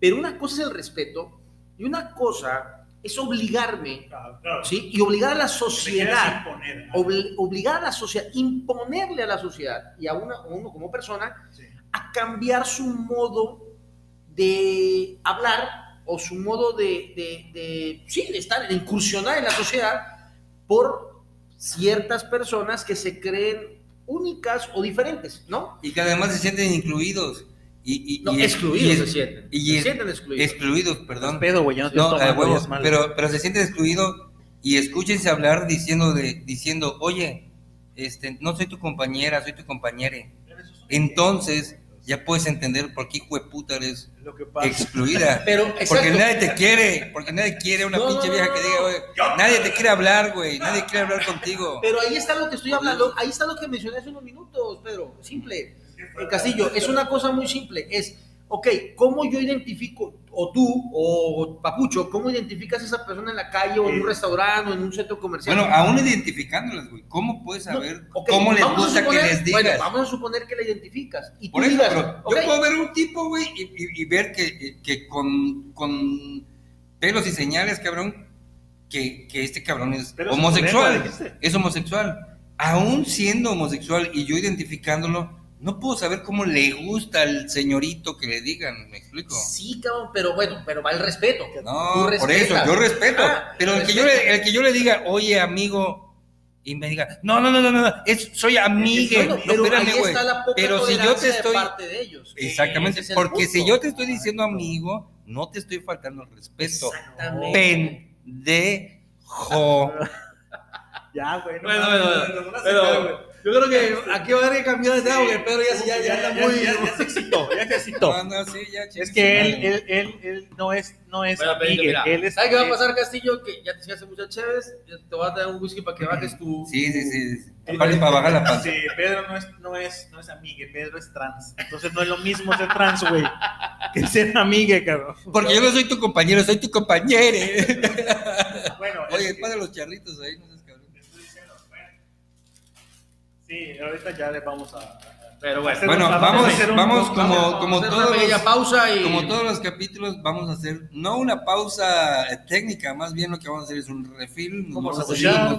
pero una cosa es el respeto y una cosa es obligarme, Claro, claro. ¿sí? Y obligar a la sociedad, imponer. obli- obligar a la sociedad, imponerle a la sociedad y a, una, a uno como persona Sí. a cambiar su modo de hablar o su modo de, de, de, sí, de estar, de incursionar en la sociedad por ciertas personas que se creen únicas o diferentes, ¿no? Y que además se sienten incluidos. Y, y, No, y- excluidos y- se sienten. y- se sienten excluidos. Excluidos, perdón. pedo, güey, no No, huevo, es pero, pero se sienten excluidos y escúchense hablar diciendo, de, diciendo oye, este, no soy tu compañera, soy tu compañere. Entonces ya puedes entender por qué hijo de puta eres Lo que pasa. excluida. Pero, Porque nadie te quiere, porque nadie quiere una No, pinche vieja que diga, oye, nadie te quiere hablar, güey, nadie quiere hablar contigo. Pero ahí está lo que estoy hablando, ahí está lo que mencioné hace unos minutos, Pedro. Simple. El Castillo, es una cosa muy simple. Es, ok, ¿cómo yo identifico, o tú, o Papucho, cómo identificas a esa persona en la calle, o en un restaurante, o en un centro comercial? Bueno, aún identificándolas, güey, ¿cómo puedes No, saber cómo les vamos a gusta suponer- que les digas? Bueno, vamos a suponer que la identificas. Y tú Por eso, digas, pero yo puedo ver un tipo, güey, y, y- y ver que, que con, con pelos y señales, cabrón, que, que este cabrón es homosexual. Es homosexual. Aún siendo homosexual y yo identificándolo, no puedo saber cómo le gusta al señorito que le digan, ¿me explico? Sí, cabrón, pero bueno, pero va el respeto. No, por eso, yo respeto. Ah, pero el que, yo le, el que yo le diga, oye, amigo, y me diga, no, no, no, no, no, es, soy amigue. Bueno, No, pero espérame, ahí está la poca Pero si yo te estoy. de parte de ellos. Exactamente, es porque si punto. yo te estoy diciendo amigo, no te estoy faltando el respeto. Exactamente. Pendejo. Ya, güey. no Bueno, mames, bueno, nos- nos yo creo que aquí va a haber que cambiar de tema porque Pedro ya, ya, ya anda muy... ya, ya se excitó, ya se excitó. No, no, sí, ya, Es que él, él, él, él no es, no es Bueno, Pedrito, amigue, mira, él es. ¿Sabes qué va a pasar, Castillo? Que ya te echaste muchas chéves, te voy a dar un whisky para que bajes tu... Sí, sí, sí. Aparte para bajar la panza. Sí, Pedro no es, no es, no es amigue, Pedro es trans. Entonces no es lo mismo ser trans, güey, que ser amigue, cabrón. Porque yo no soy tu compañero, soy tu compañere. Bueno, Oye, es que- para los charritos ahí, no seas cabrón. estoy diciendo, bueno. Sí, ahorita ya le vamos a. Pero bueno, Bueno, vamos, a hacer un- vamos como, como hacer todos los, pausa y... como todos los capítulos, vamos a hacer, no una pausa eh, técnica, más bien lo que vamos a hacer es un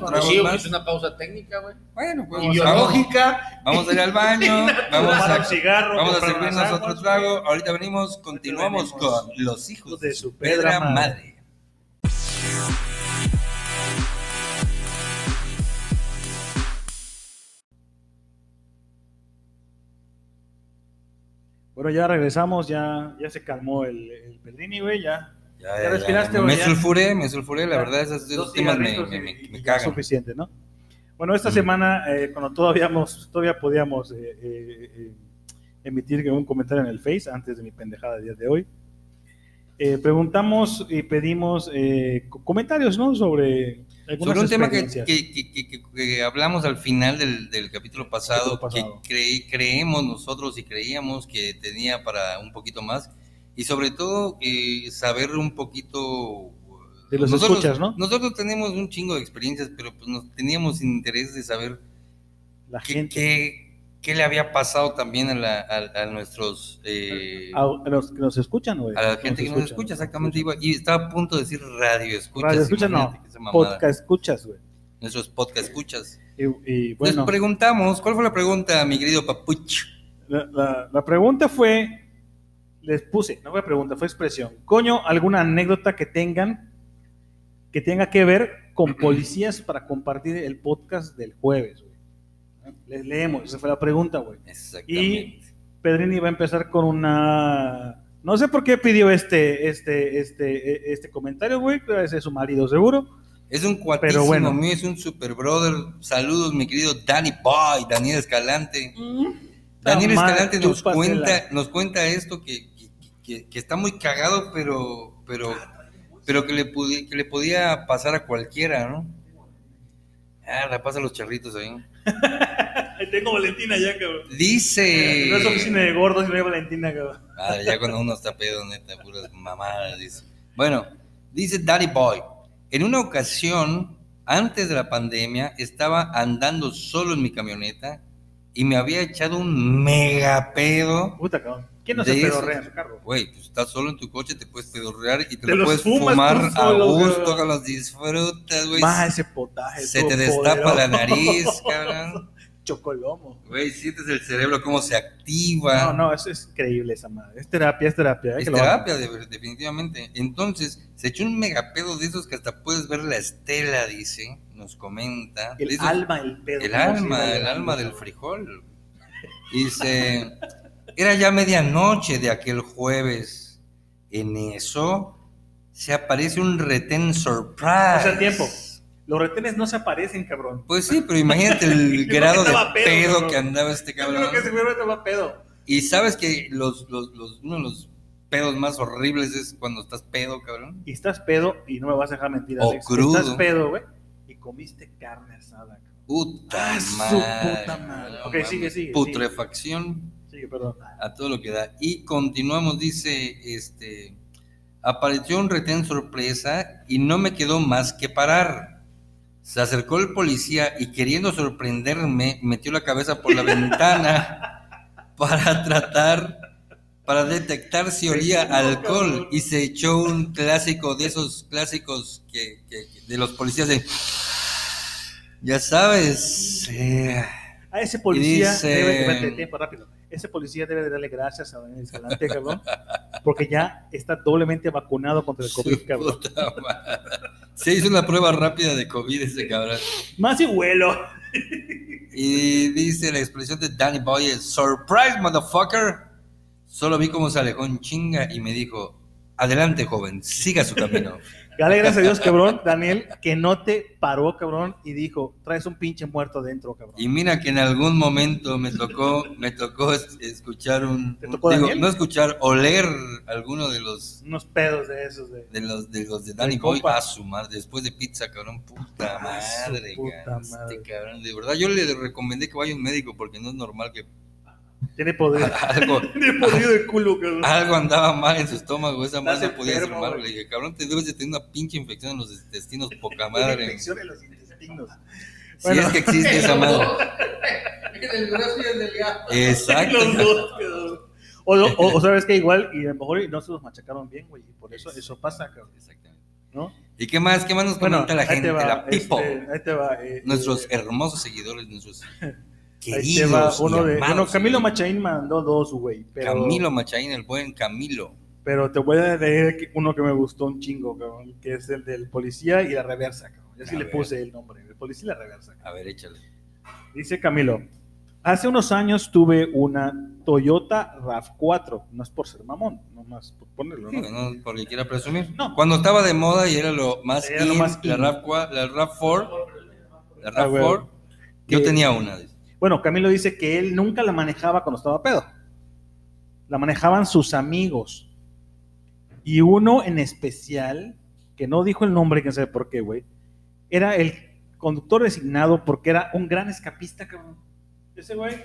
tragos Sí, más. es una pausa técnica, güey. Bueno, pues Y vamos, biológica. vamos a ir al baño, vamos a, cigarro, vamos a servirnos otro trago. Ahorita venimos, continuamos venimos. con los hijos de su pedra pedra madre. Bueno, ya regresamos, ya, ya se calmó el, el Pelini, güey, ya Ya, ¿Ya respiraste, Me güey? Ya. sulfuré, me sulfuré, la verdad, esos, esos Dos temas me, me, me- me cagan. Es suficiente, ¿no? Bueno, esta Mm. semana, eh, cuando todavía, todavía podíamos eh, eh, eh, emitir un comentario en el Face, antes de mi pendejada del día de hoy, eh, preguntamos y pedimos eh, co- comentarios, ¿no? Sobre Sobre un tema que, que- que- que- hablamos al final del, del capítulo pasado, Capítulo pasado. que creí- creemos nosotros y creíamos que tenía para un poquito más, y sobre todo eh, saber un poquito... De los nosotros, escuchas, ¿no? Nosotros tenemos un chingo de experiencias, pero pues nos teníamos interés de saber La gente, qué- qué le había pasado también a, la- a- a nuestros... eh, a, a los que nos escuchan, güey. a la gente que nos escucha, exactamente. Iba, y estaba a punto de decir radio escuchas. Radio escucha, no, podcast escuchas, güey. Nuestros podcast escuchas. Y, y bueno, Les preguntamos, ¿cuál fue la pregunta, mi querido Papuch? la, la- la pregunta fue, les puse, no fue pregunta, fue expresión. Coño, alguna anécdota que tengan que tenga que ver con policías para compartir el podcast del jueves, güey. Les leemos, esa fue la pregunta, güey. Exactamente. Pedrini va a empezar con una... No sé por qué pidió este, este, este, este comentario, güey, ese es su marido, seguro. Es un cuatísimo Pero bueno. mío, es un super brother. Saludos, mi querido Danny Boy, Daniel Escalante. Daniel Tamar, Escalante nos cuenta, nos cuenta esto que, que- que- que está muy cagado, pero, pero, pero que le, pudi- que le podía pasar a cualquiera, ¿no? Ah, la pasa a los charritos ahí. Tengo Valentina ya, cabrón. Dice. No es oficina de gordos, sino de Valentina, cabrón. Ah, ya cuando uno está pedo, neta, puras mamadas, dice. Bueno, dice Daddy Boy, en una ocasión, antes de la pandemia, estaba andando solo en mi camioneta y me había echado un mega pedo. Puta, cabrón. ¿Quién no De se pedorrea en su carro? Güey, pues estás solo en tu coche, te puedes pedorrear y te, Te lo los puedes fumas fumar a gusto, que los disfrutas, güey. Más ese potaje. Se te destapa la nariz, cabrón. Chocolomo. Güey, sientes el cerebro cómo se activa. No, no, eso es increíble esa madre. Es terapia, es terapia. ¿eh? Es terapia, de- definitivamente. Entonces, se echó un megapedo de esos que hasta puedes ver la estela, dice, nos comenta. El esos- alma, el pedo. el ¿cómo se alma, el alma del frijol. Dice, era ya medianoche de aquel jueves. En eso se aparece un retén surprise. O sea, tiempo. Los retenes no se aparecen, cabrón. Pues sí, pero imagínate el Yo grado de pedo, que andaba este Yo cabrón. creo que seguramente va pedo. Y sabes que los, los, los- uno de los pedos más horribles es cuando estás pedo, cabrón. Y estás pedo, y no me vas a dejar mentir, O Alex. crudo. Estás pedo, güey. Y comiste carne asada, cabrón. Puta Ah, su madre. puta madre. No Ok, sigue, sigue, Putrefacción Sí, perdón. a todo lo que da. Y continuamos, dice, este, apareció un retén sorpresa y no me quedó más que parar. Se acercó el policía y queriendo sorprenderme, metió la cabeza por la ventana para tratar, para detectar si olía alcohol y se echó un clásico de esos clásicos que, que- que- de los policías de, ya sabes, eh, A ese policía dice- debe espérate, tiempo rápido. Ese policía debe de darle gracias a Daniel Escalante, cabrón, porque ya está doblemente vacunado contra el COVID, cabrón. Se hizo una prueba rápida de COVID ese cabrón. Más y vuelo. Y dice la expresión de Danny Boy Surprise, motherfucker. Solo vi cómo se alejó en chinga y me dijo, adelante joven, siga su camino. Dale gracias a Dios, cabrón, Daniel, que no te paró, cabrón, y dijo, traes un pinche muerto dentro, cabrón. Y mira que en algún momento me tocó, me tocó es- escuchar un, ¿Te tocó digo, Daniel? no escuchar, oler alguno de los Unos pedos de esos, de... de los de los de Danny Boy a su madre, después de pizza, cabrón, puta madre, puta cabrón, este madre. cabrón, de verdad yo le recomendé que vaya a un médico porque no es normal que Tiene poder. algo Tiene poder de culo, cabrón. algo andaba mal en su estómago, esa madre no podía ser enfermo, malo. güey. Le dije, cabrón, te debes de tener una pinche infección en los intestinos, poca Una madre. infección en los intestinos. Si Bueno. es que existe esa madre. En el grueso y el delgado. Exacto. Los dos, cabrón. O, o, o sabes que igual, y a lo mejor no se los machacaron bien, güey, y por eso eso pasa, cabrón, Exactamente. ¿no? ¿Y qué más? ¿Qué más nos Bueno, comenta la gente? va, la people. este, ahí te va. eh, nuestros eh, hermosos seguidores, nuestros queridos. uno de, bueno, Camilo. Machaín mandó dos, güey, pero, Camilo Machaín, el buen Camilo. pero te voy a leer uno que me gustó un chingo, cabrón, que es el del policía y la reversa, cabrón. Yo sí A le ver. puse el nombre, el policía y la reversa. cabrón. A ver, échale. Dice Camilo, hace unos años tuve una Toyota RAV4. No es por ser mamón, nomás por ponerlo, ¿no? No, porque quiera presumir. No. Cuando estaba de moda y era lo más Era lo más la in. RAV4, la RAV4, la Ah, güey. RAV4, yo Que- tenía una. dice. Bueno, Camilo dice que él nunca la manejaba cuando estaba pedo. La manejaban sus amigos. Y uno en especial, que no dijo el nombre, quién sabe por qué, güey, era el conductor designado porque era un gran escapista, cabrón. Ese güey.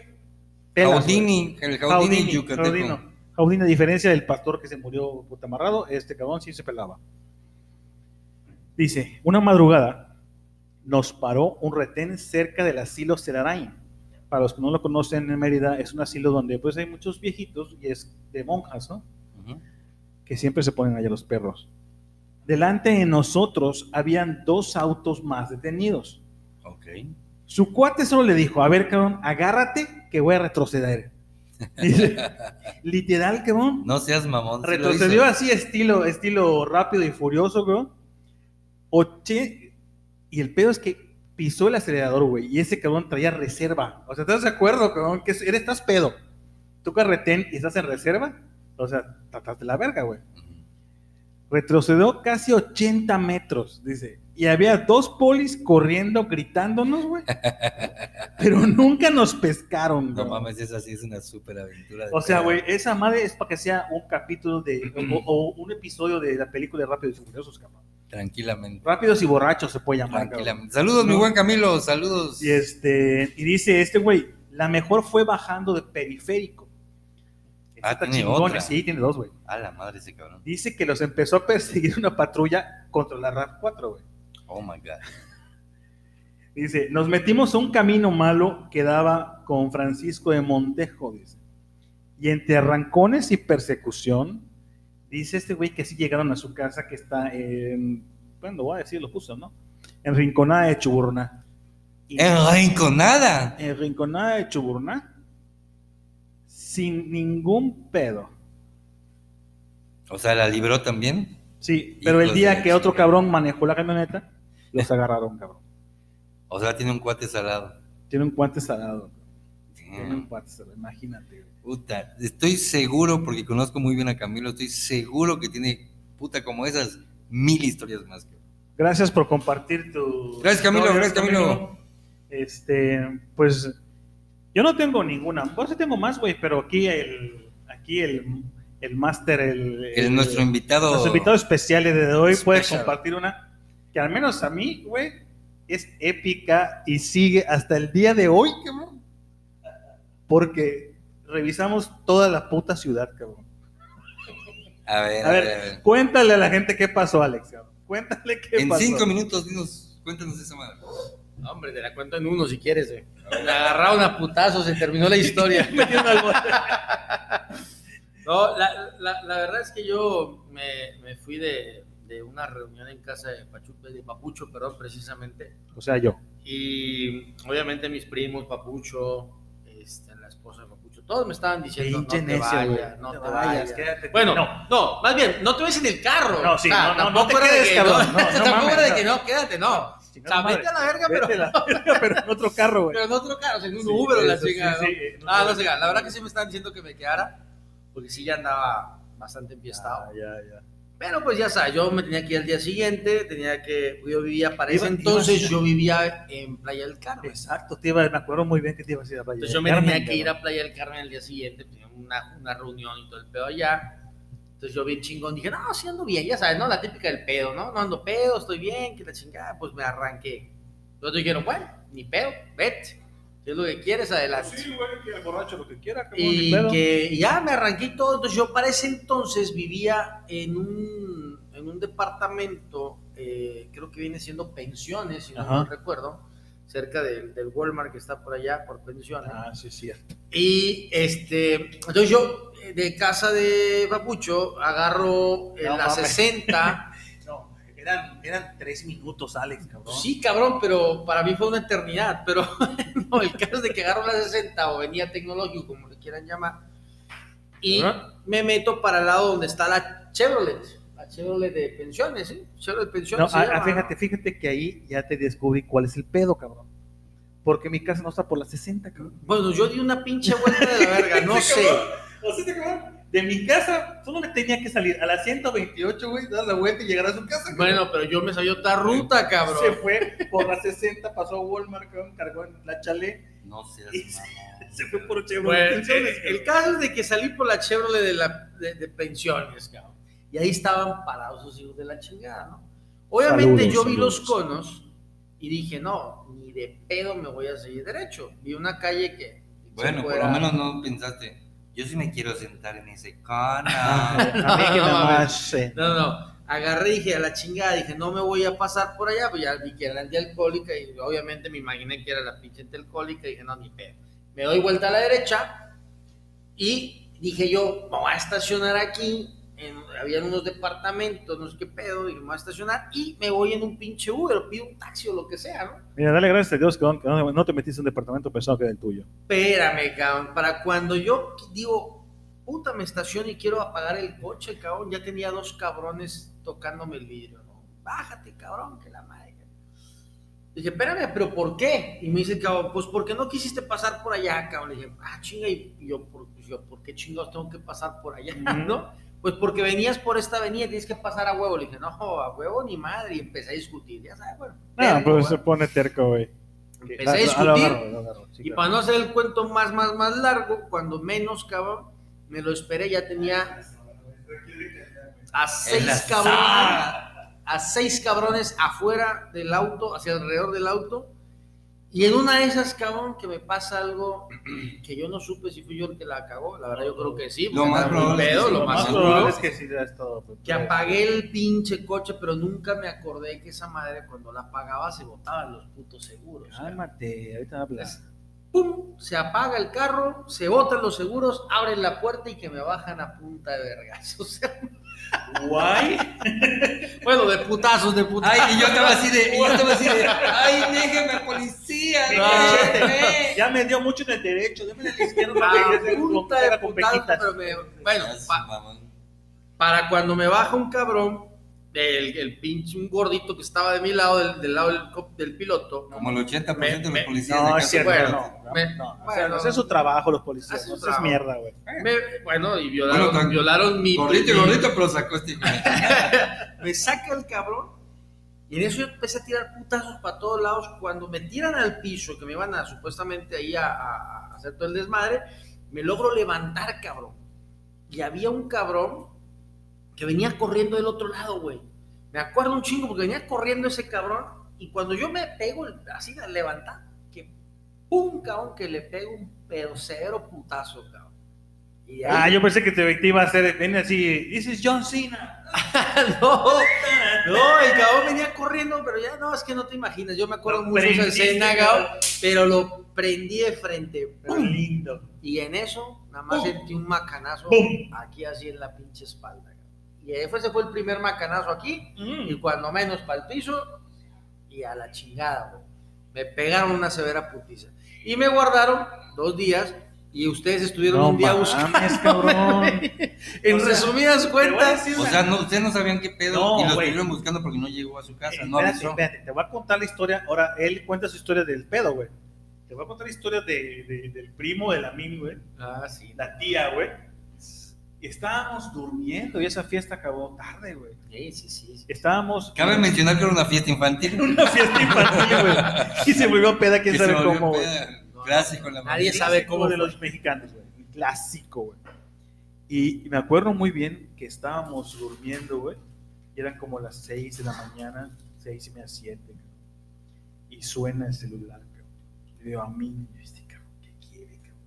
pelas, Jaudini, el güey. Jaudini yucateco. Jaudini, a diferencia del pastor que se murió puta amarrado, este cabrón sí se pelaba. Dice, una madrugada nos paró un retén cerca del asilo Cerarain. Para los que no lo conocen en Mérida, es un asilo donde pues hay muchos viejitos y es de monjas, ¿no? Que siempre se ponen allá los perros. Delante de nosotros habían dos autos más detenidos. Ok. Su cuate solo le dijo, a ver, cabrón, agárrate que voy a retroceder. Dice, literal, cabrón. No seas mamón. Retrocedió así, estilo, estilo rápido y furioso, güey. Oche... Y el pedo es que pisó el acelerador, güey. Y ese cabrón traía reserva. O sea, ¿estás de acuerdo, cabrón? Que eres, estás pedo. Tú carretén y estás en reserva. O sea, trataste la verga, güey. Retrocedió casi 80 metros, dice. Y había dos polis corriendo, gritándonos, güey. Pero nunca nos pescaron, No güey. mames, esa sí es una súper aventura. O sea, güey, esa madre es para que sea un capítulo de. o, o un episodio de la película de Rápidos y Furiosos, cabrón. Tranquilamente. Rápidos y borrachos se puede llamar, cabrón. Saludos, mi buen Camilo. Saludos. Y este. Y dice este güey, la mejor fue bajando de periférico. Esta Ah, tiene chingona, otra. Sí, tiene dos, güey. A la madre ese cabrón. Dice que los empezó a perseguir una patrulla contra la RAV4, güey. Oh my god. Dice, nos metimos a un camino malo que daba con Francisco de Montejo, dice. Y entre arrancones y persecución, dice este güey que sí llegaron a su casa que está en, bueno, voy a decir, lo puso, ¿no? En Rinconada de Chuburná. En con nada. en Rinconada de Chuburná, sin ningún pedo. O sea, la libró también. Sí, pero el día que otro cabrón manejó la camioneta, los agarraron, cabrón. O sea, tiene un cuate salado. Tiene un guante salado. Tiene un guante salado, imagínate. Puta, estoy seguro, porque conozco muy bien a Camilo, estoy seguro que tiene, puta, como esas mil historias más. cabrón. Gracias por compartir tu. Gracias, Camilo, gracias, Camilo. Este, pues yo no tengo ninguna. Bueno, sí tengo más, güey, pero aquí el, aquí el, el máster, el, El, nuestro invitado. nuestro invitado especial de hoy puede compartir una que al menos a mí, güey, es épica y sigue hasta el día de hoy, cabrón. Porque revisamos toda la puta ciudad, cabrón. A ver, A a ver, ver, a ver. Cuéntale a la gente qué pasó, Alex, cabrón. Cuéntale qué En pasó. cinco minutos, dinos, cuéntanos esa madre. No, Hombre, te la cuento en uno si quieres, güey. Me agarraron a putazos, se terminó la historia. No, la, la, la verdad es que yo me, me fui de, de una reunión en casa de, Pachu- de Papucho, perdón, precisamente. O sea, yo. Y obviamente mis primos, Papucho, todos me estaban diciendo, no te necio, vayas, no te vayas, vayas. quédate. Bueno, no. no. más bien, no te vayas en el carro. No, sí, O sea, no, no, no tampoco te quedes, que cabrón. no, No, no tampoco mames, era de no. que no, quédate, no. O sea, vete a la verga, pero, la verga, pero en otro carro, güey. pero en otro carro, o sea, en un Sí, Uber o la chingada. sí, ¿no? en un Ah, no sé, la verdad que sí me estaban diciendo que me quedara, porque sí ya andaba bastante enfiestado. Ah, ya, ya. Pero pues ya sabes, yo me tenía que ir al día siguiente, tenía que, yo vivía, para ese Iba- entonces yo vivía en Playa del Carmen. Exacto, te iba, me acuerdo muy bien que te ibas a ir a Playa Entonces del yo me Carmen, tenía que ir a Playa del Carmen el día siguiente, tenía una, una reunión y todo el pedo allá. Entonces yo bien chingón dije, no, sí ando bien, ya sabes, ¿no? La típica del pedo, ¿no? No ando pedo, estoy bien, que la chingada, pues me arranqué. Entonces dijeron, bueno, ni pedo, vete. Si es lo que quieres, adelante. Sí, güey, que el borracho lo que quiera, cabrón, Y que ya me arranqué y todo. Entonces yo para ese entonces vivía en un, en un departamento, eh, creo que viene siendo pensiones, si no Ajá. me recuerdo, cerca del, del Walmart que está por allá, por pensiones. Ah, sí, es cierto. Y este, entonces yo eh, de casa de Papucho agarro No la mames. 60. No, eran, eran tres minutos, Alex, cabrón. Sí, cabrón, pero para mí fue una eternidad. Pero no, el caso es de que agarro la 60 o venía tecnológico, como le quieran llamar, y me meto para el lado donde está la Chevrolet. La Chevrolet de pensiones, ¿sí? Chevrolet No, pensiones. se ah, llama, ah, fíjate, fíjate que ahí ya te descubrí cuál es el pedo, cabrón. Porque mi casa no está por las 60, cabrón. Bueno, yo di una pinche vuelta de la verga, no sé. cabrón. O sea, cabrón, de mi casa solo me tenía que salir a las 128, güey, dar la vuelta y llegar a su casa. cabrón. Bueno, pero yo me salió otra ruta, cabrón. Se fue por las 60, pasó a Walmart, cabrón, cargó en la chale, No seas Y- se fue por Chevrolet. Bueno, Pensiones, el, el caso es de que salí por la Chevrolet de, la, de, de pensiones, cabrón. Y ahí estaban parados sus hijos de la chingada, ¿no? Obviamente Saludos, yo vi los conos y dije, no, ni de pedo me voy a seguir derecho. Vi una calle que... Bueno, por lo menos no pensaste. Yo sí me quiero sentar en ese cono. A mí que No, No, no, agarré y dije a la chingada, dije, no me voy a pasar por allá, pues ya vi que era antialcohólica y obviamente me imaginé que era la pinche antialcohólica y dije, no, ni pedo. Me doy vuelta a la derecha y dije yo, me voy a estacionar aquí, en, habían unos departamentos, no sé qué pedo, dije, me voy a estacionar y me voy en un pinche Uber, pido un taxi o lo que sea, ¿no? Mira, dale gracias a Dios que no, que no- no te metiste en un departamento pensado que era el tuyo. Espérame, cabrón, para cuando yo digo, puta, me estaciono y quiero apagar el coche, cabrón, ya tenía dos cabrones tocándome el vidrio, ¿no? Bájate, cabrón, que la madre. Dije, espérame, pero ¿por qué? Y me dice, cabrón, pues porque no quisiste pasar por allá, cabrón. Le dije, ah, chinga, y yo, ¿por, pues yo, ¿por qué chingados tengo que pasar por allá, no? Pues porque venías por esta avenida, tienes que pasar a huevo. Le dije, no, a huevo ni madre. Y empecé a discutir, ya sabes, bueno. Terco, pues se pone terco, güey. Empecé a Ah, lo discutir. agarro, lo agarro, sí, Y claro. para no hacer el cuento más, más, más largo, cuando menos, cabrón, me lo esperé, ya tenía a seis cabrones, a seis cabrones afuera del auto, hacia alrededor del auto. Y en una de esas, cabrón, que me pasa algo que yo no supe si fui yo el que la cagó. La verdad, yo creo que sí. Lo porque más probable es que pedo, sí, lo más probable es que sí, es todo. pues. Que apagué el pinche coche, pero nunca me acordé que esa madre, cuando la apagaba, se botaban los putos seguros. Cálmate, ahorita hablas. ¡pum! Se apaga el carro, se botan los seguros, abren la puerta y que me bajan a punta de vergas. O sea, Guay. bueno, de putazos, de putazos. Ay, y yo estaba así de, y yo estaba así de, ay, déjeme policía, No. déjeme. Ya me dio mucho en el derecho, déjame en el izquierdo A para que se punta de putazos, pero me- bueno, pa- para cuando me baja un cabrón, el, el pinche, un gordito que estaba de mi lado, del, del lado del, del piloto, Como el 80% Me- de los me- policías No, de es cierto, bueno, no. no, me- no, o bueno. sea, hacen su trabajo los policías, no seas trabajo. mierda, güey. me- bueno, y violaron, Bueno, violaron mi... Gordito y mi- gordito, pero sacó este me saca el cabrón y en eso yo empecé a tirar putazos para todos lados. Cuando me tiran al piso, que me iban a supuestamente ahí a, a- a hacer todo el desmadre, me logro levantar, cabrón. Y había un cabrón que venía corriendo del otro lado, güey. Me acuerdo un chingo porque venía corriendo ese cabrón y cuando yo me pego así levantar, que pum, cabrón, que le pego un pedocero putazo, cabrón. Ahí- Ah, yo pensé que te, te iba a hacer, viene así, this is John Cena. no, no, el cabrón venía corriendo, pero ya no, es que no te imaginas. Yo me acuerdo Lo mucho de escena, cabrón. pero lo prendí de frente. Lindo. Y en eso, nada más sentí un macanazo aquí así en la pinche espalda. Y ese fue el primer macanazo aquí, y cuando menos para el piso, y a la chingada, güey. Me pegaron una severa putiza. Y me guardaron dos días, y ustedes estuvieron No un día buscando. En O sea, resumidas cuentas, decir O sea, no, ustedes no sabían qué pedo No, y lo estuvieron buscando porque no llegó a su casa, Eh, no espérate, avisó. espérate, te voy a contar la historia. Ahora, él cuenta su historia del pedo, güey. Te voy a contar la historia de, de- del primo de la Mimi, güey. Ah, sí. La tía, güey. Estábamos durmiendo y esa fiesta acabó tarde, güey. Sí, sí, sí. sí. Estábamos Cabe en mencionar que era una fiesta infantil. una fiesta infantil, güey. Y se volvió peda, quién que sabe cómo, güey. peda. Clásico la Nadie sabe Clásico cómo de los mexicanos, güey. Clásico, güey. Y, y me acuerdo muy bien que estábamos durmiendo, güey. Y eran como las 6 de la mañana, 6 y media, 7. Y suena el celular, cabrón. Y veo a mí, y yo, este cabrón, ¿qué quiere, cabrón?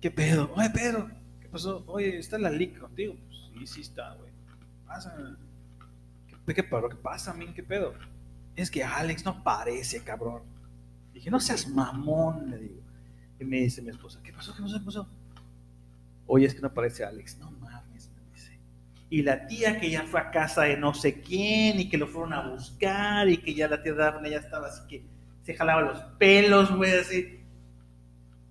¿Qué pedo? Oye, Pedro, ¿qué pasó? Oye, ¿está la lic contigo? Pues sí, sí está, güey. Pasa. ¿Qué, qué? ¿Qué pasa, min? ¿Qué pedo? Es que Alex no parece, cabrón. Dije, no seas mamón, le digo. Y me dice mi esposa, ¿qué pasó? ¿Qué pasó? ¿Qué pasó? Oye, es que no parece Alex. No mames, me dice. Y la tía que ya fue a casa de no sé quién y que lo fueron a buscar y que ya la tía Daphne ya estaba así que se jalaba los pelos, güey, así.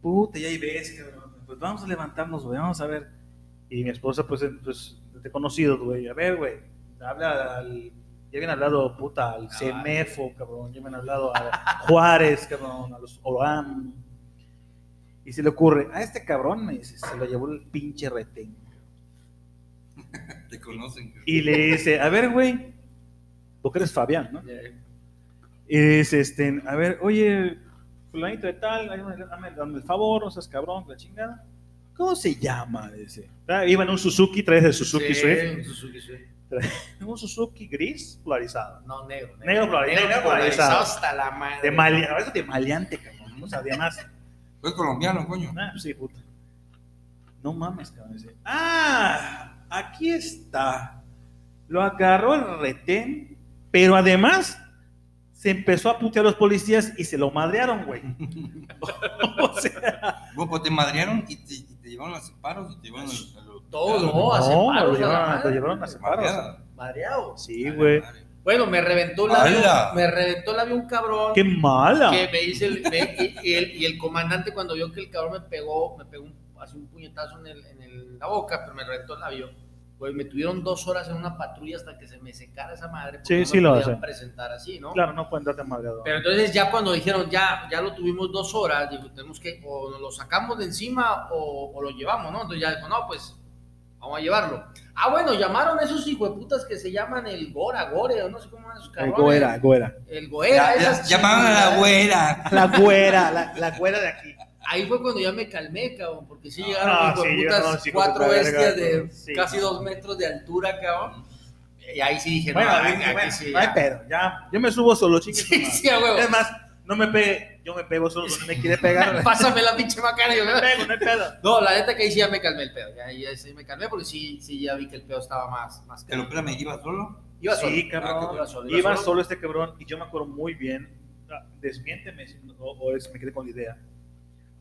Puta, ya ahí ves, cabrón. Pues vamos a levantarnos, güey, vamos a ver. Y mi esposa, pues, pues de conocidos, güey. A ver, güey, habla al, Ya habían hablado, puta, al CEMEFO, cabrón. Ya habían hablado a Juárez, cabrón, a los ORAM. Y se le ocurre, a este cabrón, me dice, se lo llevó el pinche retén. Te conocen. Y le dice, a ver, güey, porque eres Fabián, ¿no? Y dice, este, a ver, oye, fulanito de tal, dame, dame- el favor, no seas cabrón, la chingada. ¿Cómo se llama? Dice. Ah, Iba en un Suzuki, traes el Suzuki Sí, Swift. Suzuki Swift. Un Suzuki gris polarizado. No, negro. Negro polarizado. Negro polarizado hasta la madre. De, veces de maleante, cabrón. No sabía más. Fue colombiano, coño. Ah, sí, puta. No mames, cabrón. Dice, ah, aquí está. Lo agarró el retén, pero además se empezó a putear a los policías y se lo madrearon, güey. o sea, pues, te madrearon y te, y te llevaron a separos y te llevaron a los. Todo, no, a no, separos, lo a la llevaron, madre. lo llevaron a separos. Madreado. Sí, güey. Bueno, me reventó el labio. Me reventó el labio un cabrón. Qué mala. que me dice el, me- y, y el, y el comandante cuando vio que el cabrón me pegó, me pegó un, así un puñetazo en, el, en el- la boca, pero me reventó el labio. Pues me tuvieron dos horas en una patrulla hasta que se me secara esa madre. porque Sí, no sí lo hacen. presentar así, ¿no? Claro, no pueden darte madreado. Pero entonces ya cuando dijeron, ya, ya lo tuvimos dos horas, digo, tenemos que, o nos lo sacamos de encima o, o lo llevamos, ¿no? Entonces ya dijo, no, pues vamos a llevarlo. Ah, bueno, llamaron a esos hijueputas que se llaman el Gora, Gore, o no sé cómo eran esos El cabrones. güera, güera. El Goera, ya, esas llamaban a la güera. La güera, la, la güera de aquí. Ahí fue cuando ya me calmé, cabrón, porque sí llegaron Ah, hijo de sí, putas, llegaron hijos de cuatro bestias verga, de sí. casi dos metros de altura, cabrón. Y ahí sí dije, Bueno, no, aquí, aquí, aquí bueno, sí, no hay ya. pedo. Ya, yo me subo solo, chicos. Sí, sí, a huevo. Es más, no me pegue, yo me pego solo cuando me quiere pegar. Pásame la pinche macana. yo, me pego, no hay pedo. No, la neta que ahí sí ya me calmé el pedo. Ya, ya sí me calmé porque sí, sí ya vi que el pedo estaba más, más Pero espérame, ¿ibas solo? Iba solo. Sí, cabrón. Ah, iba solo, Iba, iba solo. solo. este cabrón y yo me acuerdo muy bien. ah, Desmiénteme no- o, es, me quedé con la idea.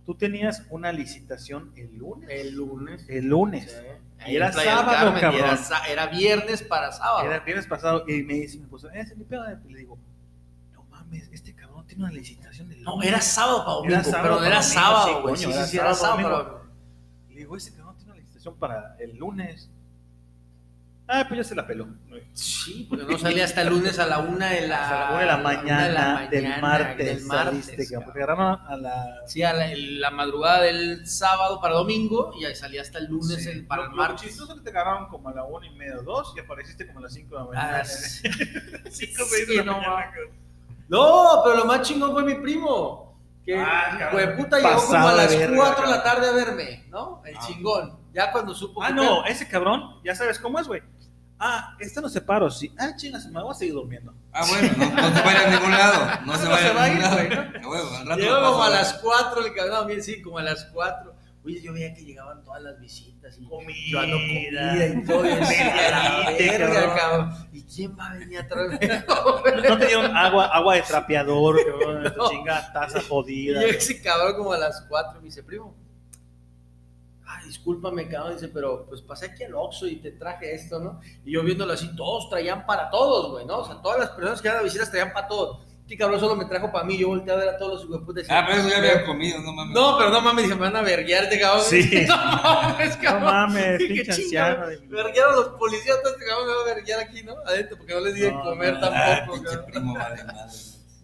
Tú tenías una licitación el lunes. El lunes. El lunes. Sí. Y Ahí era sábado, Carmen, cabrón. Era, viernes para sábado. Era viernes pasado y me dice mi esposa, ese es mi pedo. Y le digo, no mames, este cabrón tiene una licitación el lunes. No, era sábado para domingo, Era sábado pero no era sábado, güey. coño, Sí, sí, era sí, era sábado, Le digo, ese cabrón tiene una licitación para el lunes. Ah, pues ya se la peló. Sí, porque no salía hasta el lunes a la una de la, a la una de la una mañana, del mañana martes. del martes, saliste, cabrón, cabrón. porque agarraron a la. Sí, a la, el- la madrugada del sábado para domingo y ahí salía hasta el lunes Sí. el, para Lo- el lo martes. chistoso es que te agarraron como a la una y media o dos y apareciste como a las cinco de la mañana. Ah, sí. Cinco, Sí, de la no, mañana. No, pero lo más chingón fue mi primo. Que Ah, cabrón. puta llegó como a de las verga, 4 de la tarde a verme, ¿no? El Ah. chingón. Ya cuando supo Ah, que no, ese cabrón, ya sabes cómo es, güey. Ah, este no se paro, sí. Ah, chingas, me voy a seguir durmiendo. Ah, bueno, no, no se vaya a ningún lado. No se No vaya se va a a ningún ir, lado. al rato Llegó como a las 4, el cabrón, bien, sí, como a las 4. Oye, yo veía que llegaban todas las visitas y Comida. llevando comida y todo. Y decía, "A la Medianite, verga, cabrón. cabrón. ¿Y quién va a venir a traerme? No te dieron agua, agua de trapeador, cabrón. Esta No. chinga taza Y jodida. llega ese cabrón como a las 4 y me dice, primo, discúlpame, cabrón, dice, pero pues pasé aquí al Oxxo y te traje esto, ¿no? Y yo viéndolo así, todos traían para todos, güey, ¿no? O sea, todas las personas que eran visitas traían para todos. Este cabrón solo me trajo para mí, yo volteé a ver a todos los decía, Ah, pero eso ya había comido, no mames. No, pero no mames, dije, me van a verguiar este cabrón. Sí. No mames, No cabrón. mames, Dije, pinche "Chinga, anciano. verguiaron los policías, este cabrón me va a verguiar aquí, ¿no? Adentro, porque no les di de No, comer no, Ah, tampoco, pinche cabrón. primo vale madre.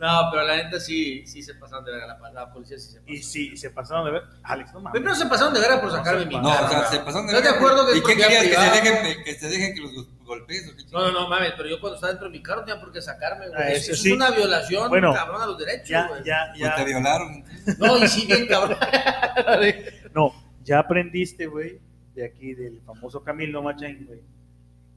No, pero la neta sí, sí se pasaron de verga, la, la policía sí se pasaron. Y sí, se pasaron de ver. Alex, no mames. Primero se pasaron de verga por No sacarme mi No, o sea, se pasaron de ¿Estás de acuerdo que ¿Y qué querías? Que se, dejen, que se dejen que los o qué No, no, no, mames, pero yo cuando estaba dentro de mi carro no tenía por qué sacarme, güey. Ah, eso eso sí. es una violación, Bueno, cabrón, a los derechos, Ya, güey. ya, Pues te ya. violaron. No, y sí, bien, cabrón. No, ya aprendiste, güey, de aquí del famoso Camilo Machain, güey.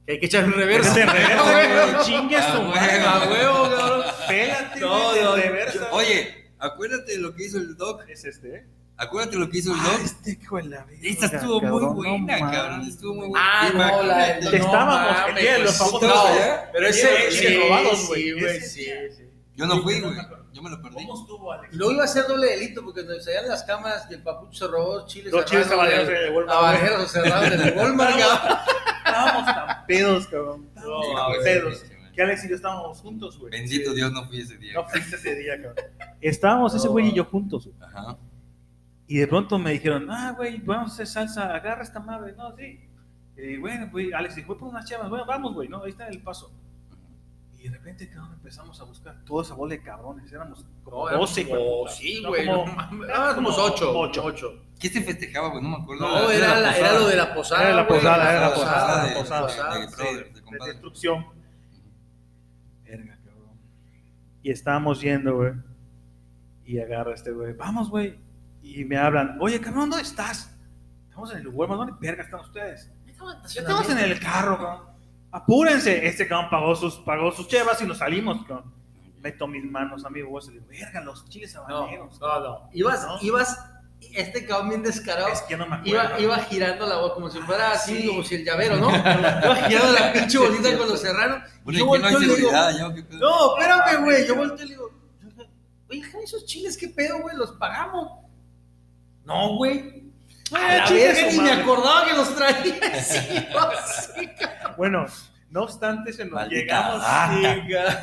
Que hay que echar un reverso. Ese reverso, güey. Chingue Ah, su güey, madre. A huevo, cabrón. Pégate, No, güey, no, de reversa. Oye, acuérdate de lo que hizo el Doc. Es este, ¿eh? Acuérdate lo que hizo el Ah, Doc. este hijo de la verga, Esta estuvo muy buena, no cabrón. Estuvo muy buena. Ah, no, la Imagínate. no Estábamos el mames, día de los güey, famosos, no, ¿eh? Pero de ese, los sí, robados, güey. sí, güey, Ese sí, sí. Yo no fui, no güey. Yo me lo perdí. ¿Cómo estuvo, Alex? Luego iba a ser doble delito porque nos salían las cámaras y el papucho se robó chiles Los chiles habaneros de Walmart. Habaneros cerrados el Walmart, cabrón. Estábamos tan pedos, cabrón. No, tan pedos. sí. Que Alex y yo estábamos juntos, güey. Bendito Dios no fui ese día. No fuiste ese día, cabrón. Estábamos ese güey y yo juntos, güey. Ajá. Y de pronto me dijeron, ah, güey, vamos a hacer salsa, agarra esta madre. No, sí. Y bueno, güey, Alex dijo, voy por unas chavas. Bueno, vamos, güey, no, ahí está el paso. Y de repente, cabrón, empezamos a buscar toda esa bola de cabrones. Éramos como No, éramos 12, como- hijo de puta. sí, No, güey. como- no éramos ocho. Ocho. ocho. ¿Qué se festejaba, güey? No me acuerdo. No, era, la- era lo de la posada. Era la güey, posada, era la posada, posada, de- posada. de- Sí, brother, de de compadre. destrucción. Verga, cabrón. Y estábamos yendo, güey. Y agarra este güey. Vamos, güey. Y me hablan. Oye, cabrón, ¿dónde estás? Estamos en el Walmart. ¿Dónde verga están ustedes? Estamos en el carro, cabrón. Apúrense. Este cabrón pagó sus, pagó sus chevas y nos salimos, cabrón. Meto mis manos a mi bolsa y le digo, verga, los chiles habaneros. no, no. Ibas, No. ibas, este cabrón bien descarado. Es que no me acuerdo. Iba, iba girando la boca como si fuera así, sí. como si el llavero, ¿no? Iba girando la pinche bolita con los serranos. Bueno, Yo ¿y quién no volteo y le digo. No, espérame, güey. Yo volteo y le digo, oye, esos chiles, ¿qué pedo, güey? ¿Los pagamos? No, güey. A Ah, la chingue verga, su ni me acordaba que los traía. Sí, así, Bueno, no obstante, se nos Maldita llegamos,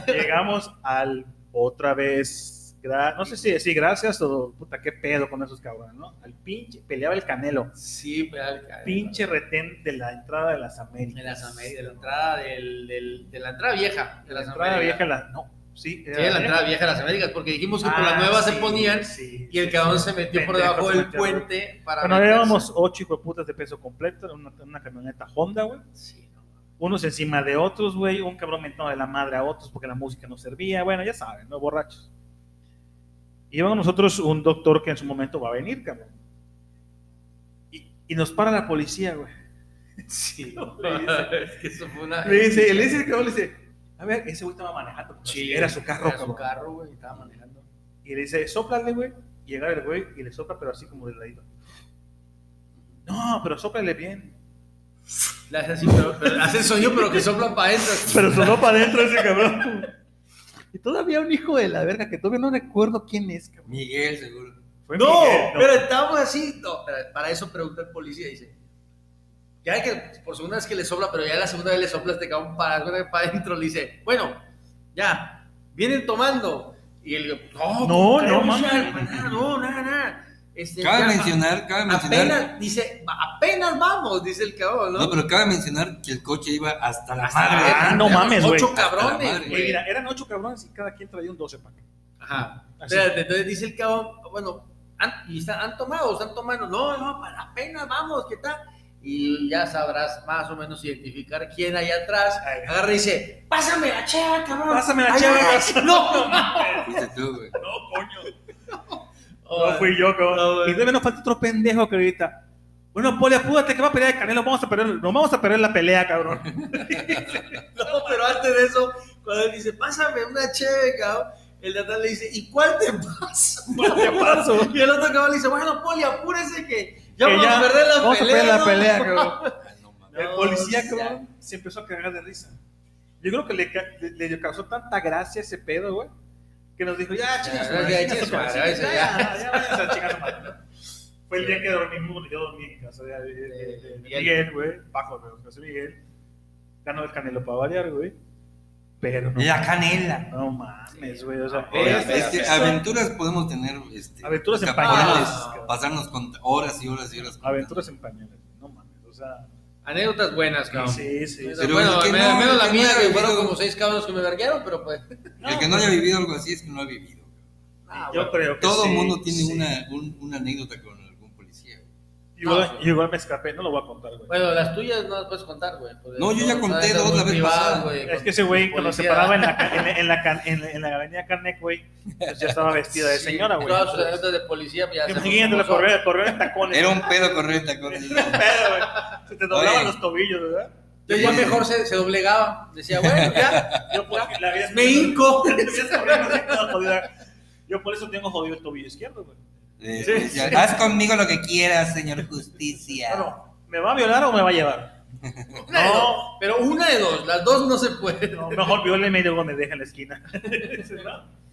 llegamos al otra vez. gra- no sé si decir gracias o puta, qué pedo con esos cabrones, ¿no? Al pinche, peleaba el canelo. Sí, pero al- Pinche retén de la entrada de las Américas. De las Américas, de la entrada del, del- de la entrada vieja. De La las entrada Américas. vieja, la, no, sí. Sí, de la entrada vieja de las Américas, porque dijimos que por la Ah, nueva se ponían sí, y el cabrón se metió por debajo del puente para Bueno, éramos ocho hijo de putas de peso completo, en una, camioneta Honda, güey. Sí, no. Unos encima de otros, güey. Un cabrón mentado de la madre a otros porque la música no servía. Bueno, ya saben, ¿no? Borrachos. Y lleva con nosotros un doctor que en su momento va a venir, cabrón. Y, y nos para la policía, güey. Sí, le dice, es que eso fue una. le dice, le dice el cabrón, le dice, a ver, ese güey estaba manejando. Sí, era su carro, Era su carro, güey, estaba manejando. Y le dice, soplale, güey. Y llega el güey y le sopla, pero así como de ladito. No, pero soplale bien. Le hace así, pero, pero hace el sonido, pero que soplan para adentro. Pero sonó para adentro ese cabrón. Y todavía un hijo de la verga que todavía no recuerdo quién es, cabrón. Miguel, seguro. Fue No, Miguel, pero estábamos así. No, para eso pregunta el policía, dice. Ya que por segunda vez que le sopla, pero ya la segunda vez le sopla este cabrón para, para adentro, le dice, bueno, ya, vienen tomando. Y él, no, No, no, nada, no, nada, nada. Este, Cabe ya, mencionar, cabe mencionar. Apenas, dice, apenas vamos, dice el cabrón, ¿no? No, pero cabe mencionar que el coche iba hasta la Hasta madre. Ah, no mames, güey. Ocho cabrones, güey. mira, eran ocho cabrones y cada quien traía un 12 pack. Ajá. Espérate, entonces dice el cabrón, bueno, ¿han, y está- ¿han tomado? ¿Están tomando? No, no, para apenas vamos, ¿qué tal? Y ya sabrás más o menos identificar quién hay atrás. Agarra y dice, pásame la cheva, cabrón. Pásame la ay, No, Fuiste tú, güey. No, coño. no. No fui yo, cabrón. No, y todavía nos falta otro pendejo que ahorita. Bueno, Poli, apúrate que va a pelear el Canelo. Vamos a perder, nos vamos a perder la pelea, cabrón. No, pero antes de eso, cuando él dice, pásame una cheve, cabrón, el de atrás le dice, ¿y cuál te pasa? ¿Cuál te paso? Y el otro cabrón le dice, bueno, Poli, apúrese que ya Que vamos ya a perder la vamos a pelea. perder la ¿no?" pelea, cabrón. No. El policía, cabrón, se empezó a cagar de risa. Yo creo que le, le- le causó tanta gracia ese pedo, güey, que nos dijo, ya, chinga su Ya, ya, ya, ya, ya, a. Fue el día que dormimos, yo dormí en casa de, de- de- de- de Miguel. Güey, bajo de José Miguel. Ganó el canelo para variar, güey. Pero no, La canela. no mames, güey, o sea, es- Es que aventuras podemos tener. Este, Aventuras en pañales. Pasarnos con horas y horas y horas. aventuras en pañales, no mames, o sea, Anécdotas buenas, cabrón. sí, sí. Pero bueno, menos, no- menos el la mía, que fueron como seis cabrones que me verguearon, pero pues. El que no haya vivido algo así es que no ha vivido. Ah, Yo bueno. creo que Todo el sí, mundo tiene sí. una, un- una anécdota con. Igual, No, sí. igual me escapé, no lo voy a contar, güey. Bueno, las tuyas no las puedes contar, güey. porque No, yo ya conté dos la vez privadas, pasada. güey, Es que ese güey, cuando se paraba en la, en, en la, en, la- en la avenida Carnegie, güey, pues ya estaba vestida de señora, güey. Todas sus anécdotas de policía, ya se Imagínate la correr, correr en tacones. Era un pedo correr tacones. Era un pedo, güey. Se te doblaban Oye. los tobillos, ¿verdad? Yo ya mejor se, se doblegaba. Decía, bueno, ya. Yo la vida Me hinco. Yo por eso tengo jodido el tobillo izquierdo, güey. Eh, Sí, decía, sí. Haz conmigo lo que quieras, señor justicia. Bueno, ¿me va a violar o me va a llevar? Una dos, Pero una de dos, las dos no se pueden. No, mejor violeme y luego me deja en la esquina. ¿No?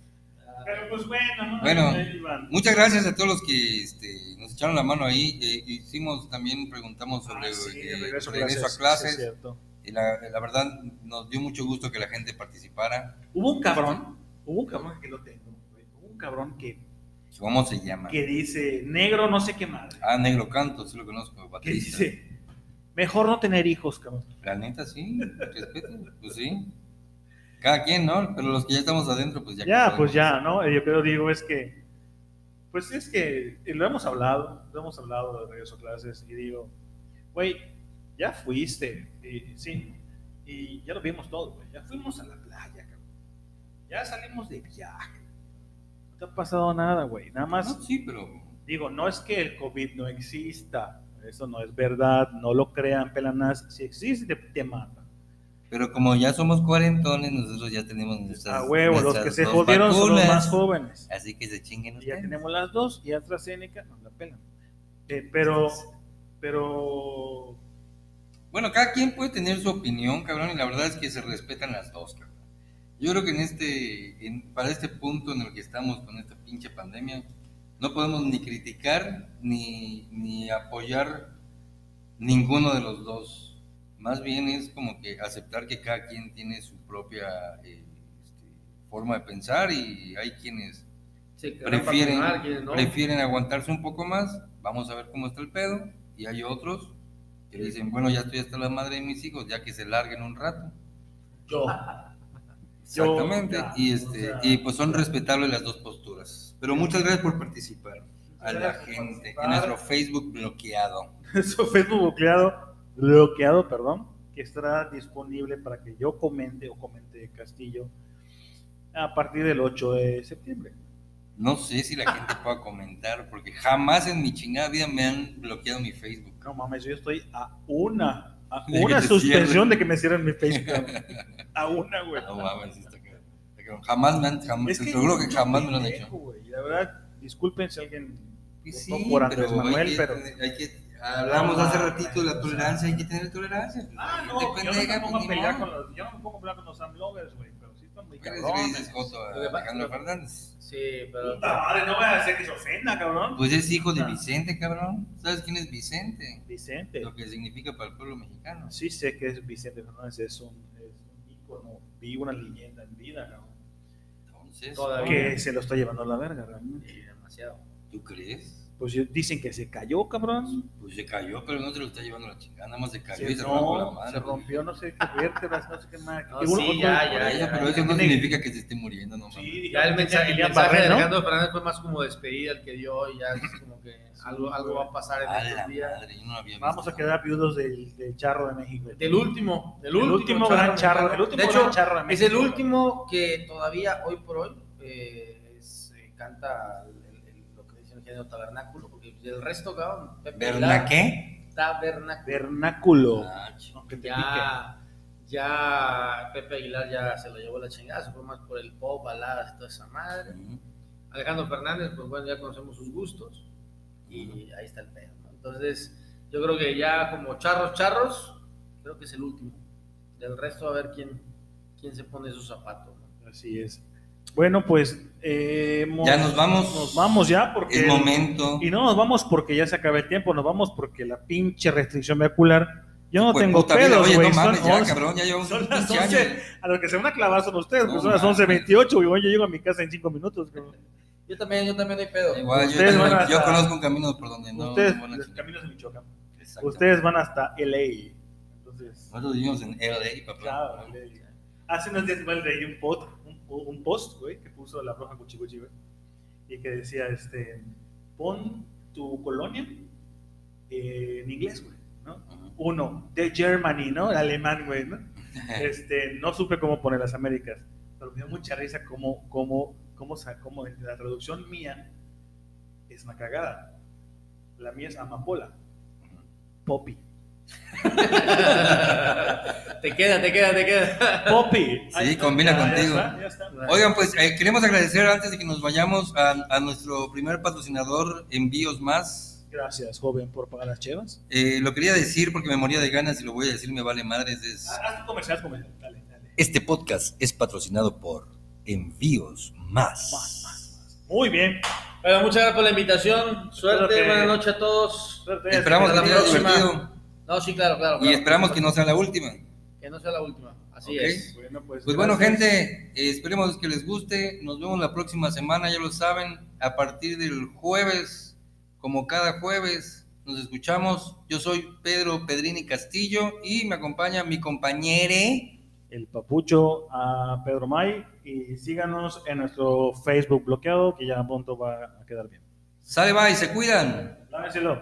Pero pues bueno, ¿no? Bueno. Muchas gracias a todos los que este, nos echaron la mano ahí. Eh, hicimos también, preguntamos sobre Ah, sí, eh, regreso, regreso clases, a clases. sí, es cierto. y la, la verdad nos dio mucho gusto que la gente participara. Hubo un cabrón, hubo un cabrón que lo tengo, güey. Hubo un cabrón que, ¿Cómo se llama? que dice negro no sé qué madre. Ah, Negro Canto, sí lo conozco, Que dice mejor no tener hijos, cabrón. La neta, sí, respeto, pues sí. Cada quien, ¿no? Pero los que ya estamos adentro, pues ya. Ya, pues ya, ¿no? Yo creo, digo, es que, pues es que y lo hemos hablado, lo hemos hablado de regreso a clases y digo, güey, ya fuiste, y, sí, y ya lo vimos todo, güey, ya fuimos a la playa, cabrón. ya salimos de viaje, te ha pasado nada, güey, nada más, No, sí, pero. digo, no es que el COVID no exista, eso no es verdad, no lo crean, pelanas, si existe, te, mata. Pero como ya somos cuarentones, nosotros ya tenemos nuestras. A huevo, los que se jodieron son los más jóvenes. Así que se chinguen Y ya tenemos las dos y AstraZeneca nos la pelan. Eh, pero, pero, Bueno, cada quien puede tener su opinión, cabrón, y la verdad es que se respetan las dos, cabrón. Yo creo que en este, en- para este punto en el que estamos con esta pinche pandemia, no podemos ni criticar ni, ni apoyar ninguno de los dos. Más bien es como que aceptar que cada quien tiene su propia eh, este, forma de pensar y hay quienes Sí, prefieren, vacunar, quienes no. prefieren aguantarse un poco más, vamos a ver cómo está el pedo, y hay otros que dicen, bueno, ya estoy hasta la madre de mis hijos, ya que se larguen un rato. Yo. Exactamente, ya, y, o este, sea- y pues son respetables las dos posturas. Pero muchas gracias por participar a la gente en nuestro Facebook bloqueado. eso Facebook bloqueado, bloqueado, perdón, que estará disponible para que yo comente o comente Castillo a partir del 8 de septiembre. No sé si la gente pueda comentar, porque jamás en mi chingada vida me han bloqueado mi Facebook. No mames, yo estoy a una, a una suspensión de que me cierren mi Facebook. a una, güey. No mames, está cabrón. Jamás me han, jamás, Es que te juro que jamás me lo han hecho. güey. La verdad, disculpen si alguien Pues votó sí, por Andrés pero Manuel, hay que, pero hay que- hablamos hace No, ratito de la tolerancia, hay que tener tolerancia. Ah, no, yo no me pongo pues, a pelear con los, yo no me pongo a pelear con los Amlovers, güey, muy pasa- Alejandro Fernández. Sí, pero. Puta madre, no voy a hacer que se ofenda, cabrón. Pues es hijo de Ah. Vicente, cabrón. ¿Sabes quién es Vicente? Vicente. Lo que significa para el pueblo mexicano. Sí sé que es Vicente Fernández, es un, es un ícono, vi una leyenda en vida, cabrón. Entonces, Todavía. Que se lo está llevando a la verga, realmente. Sí, demasiado. ¿tú crees? Pues dicen que se cayó, cabrón. Pues se cayó, pero no se lo está llevando la chingada. Nada más se cayó Se, y se rompió la no, madre. se rompió, no sé qué vértebras, no sé qué más. No, sí, otro- ya, ya, eso, ya, pero ya. eso no significa que se esté muriendo, no mames. Sí, Ya el mensaje, el mensaje de ¿no? Alejandro Fernández fue más como despedida el que dio y ya es como que algo, algo va a pasar en A estos días. madre, yo no había visto. Vamos a quedar viudos del, del charro de México. Del último, del El último, último gran charro, el último de hecho, gran charro de es México. el último que todavía hoy por hoy eh, es, eh, canta tabernáculo, porque el resto, cabrón, Pepe ¿Berna Aguilar, qué? Tabernáculo. Vernáculo. Ah, te pique. Ya, ya Pepe Aguilar ya se lo llevó la chingada, se fue más por el pop, baladas y toda esa madre. Alejandro Fernández, pues bueno, ya conocemos sus gustos y ahí está el pedo. ¿no? Entonces, yo creo que ya como charros, charros, creo que es el último. Del resto, a ver quién, quién se pone esos zapatos. ¿no? Así es. Bueno, pues eh, hemos- Ya nos vamos. Nos vamos ya porque Es momento. y no nos vamos porque ya se acaba el tiempo, nos vamos porque la pinche restricción vehicular. Yo no Pues, tengo puta vida, pedos, Oye, güey. no son mames, ya, 11 cabrón, ya llevamos son las pinche 11. año. A los que se van a clavar son ustedes, No pues son las mames. 11.28, güey. Yo llego a mi casa en 5 minutos. cabrón. Yo también, yo también hay pedo. Igual, yo, Ustedes también- yo conozco un camino por donde no. ustedes, no los caminos de Michoacán. Ustedes van hasta LA. Entonces, Nosotros vivimos en LA, papá. claro, LA. Hace unos días igual leí un post, un, post, güey, que puso la roja Cuchicuchi, güey. Y que decía, este, pon tu colonia eh, en inglés, güey, ¿no? Uno, de Germany, ¿no? El alemán, güey, ¿no? Este, no supe cómo poner las Américas, pero me dio mucha risa cómo, cómo, cómo, cómo la traducción mía es una cagada. La mía es amapola, Poppy. te queda, te queda, te queda. Poppy. Sí, combina ya, ya contigo. está, ya está. Oigan, pues eh, queremos agradecer antes de que nos vayamos a, a nuestro primer patrocinador, Envíos Más. Gracias, joven, por pagar las chevas. Eh, lo quería decir porque me moría de ganas y lo voy a decir, me vale madres. es- Haz tu comercial, haz comercial. Dale, dale. Este podcast es patrocinado por Envíos Más. Más, más, más. Muy bien. Bueno, muchas gracias por la invitación. Suerte, buenas noches a todos. Suerte. Esperamos que la te haya próxima. divertido No, sí, claro, claro. y claro. esperamos que no sea la última. Que no sea la última. Así es. Bueno, pues, Pues bueno, gente, eh, esperemos que les guste. Nos vemos la próxima semana, ya lo saben, a partir del jueves, como cada jueves, nos escuchamos. Yo soy Pedro Pedrini Castillo y me acompaña mi compañere el Papucho, a Pedro May y síganos en nuestro Facebook bloqueado que ya a punto va a quedar bien. Sale, bye, se cuidan. Lávenselo.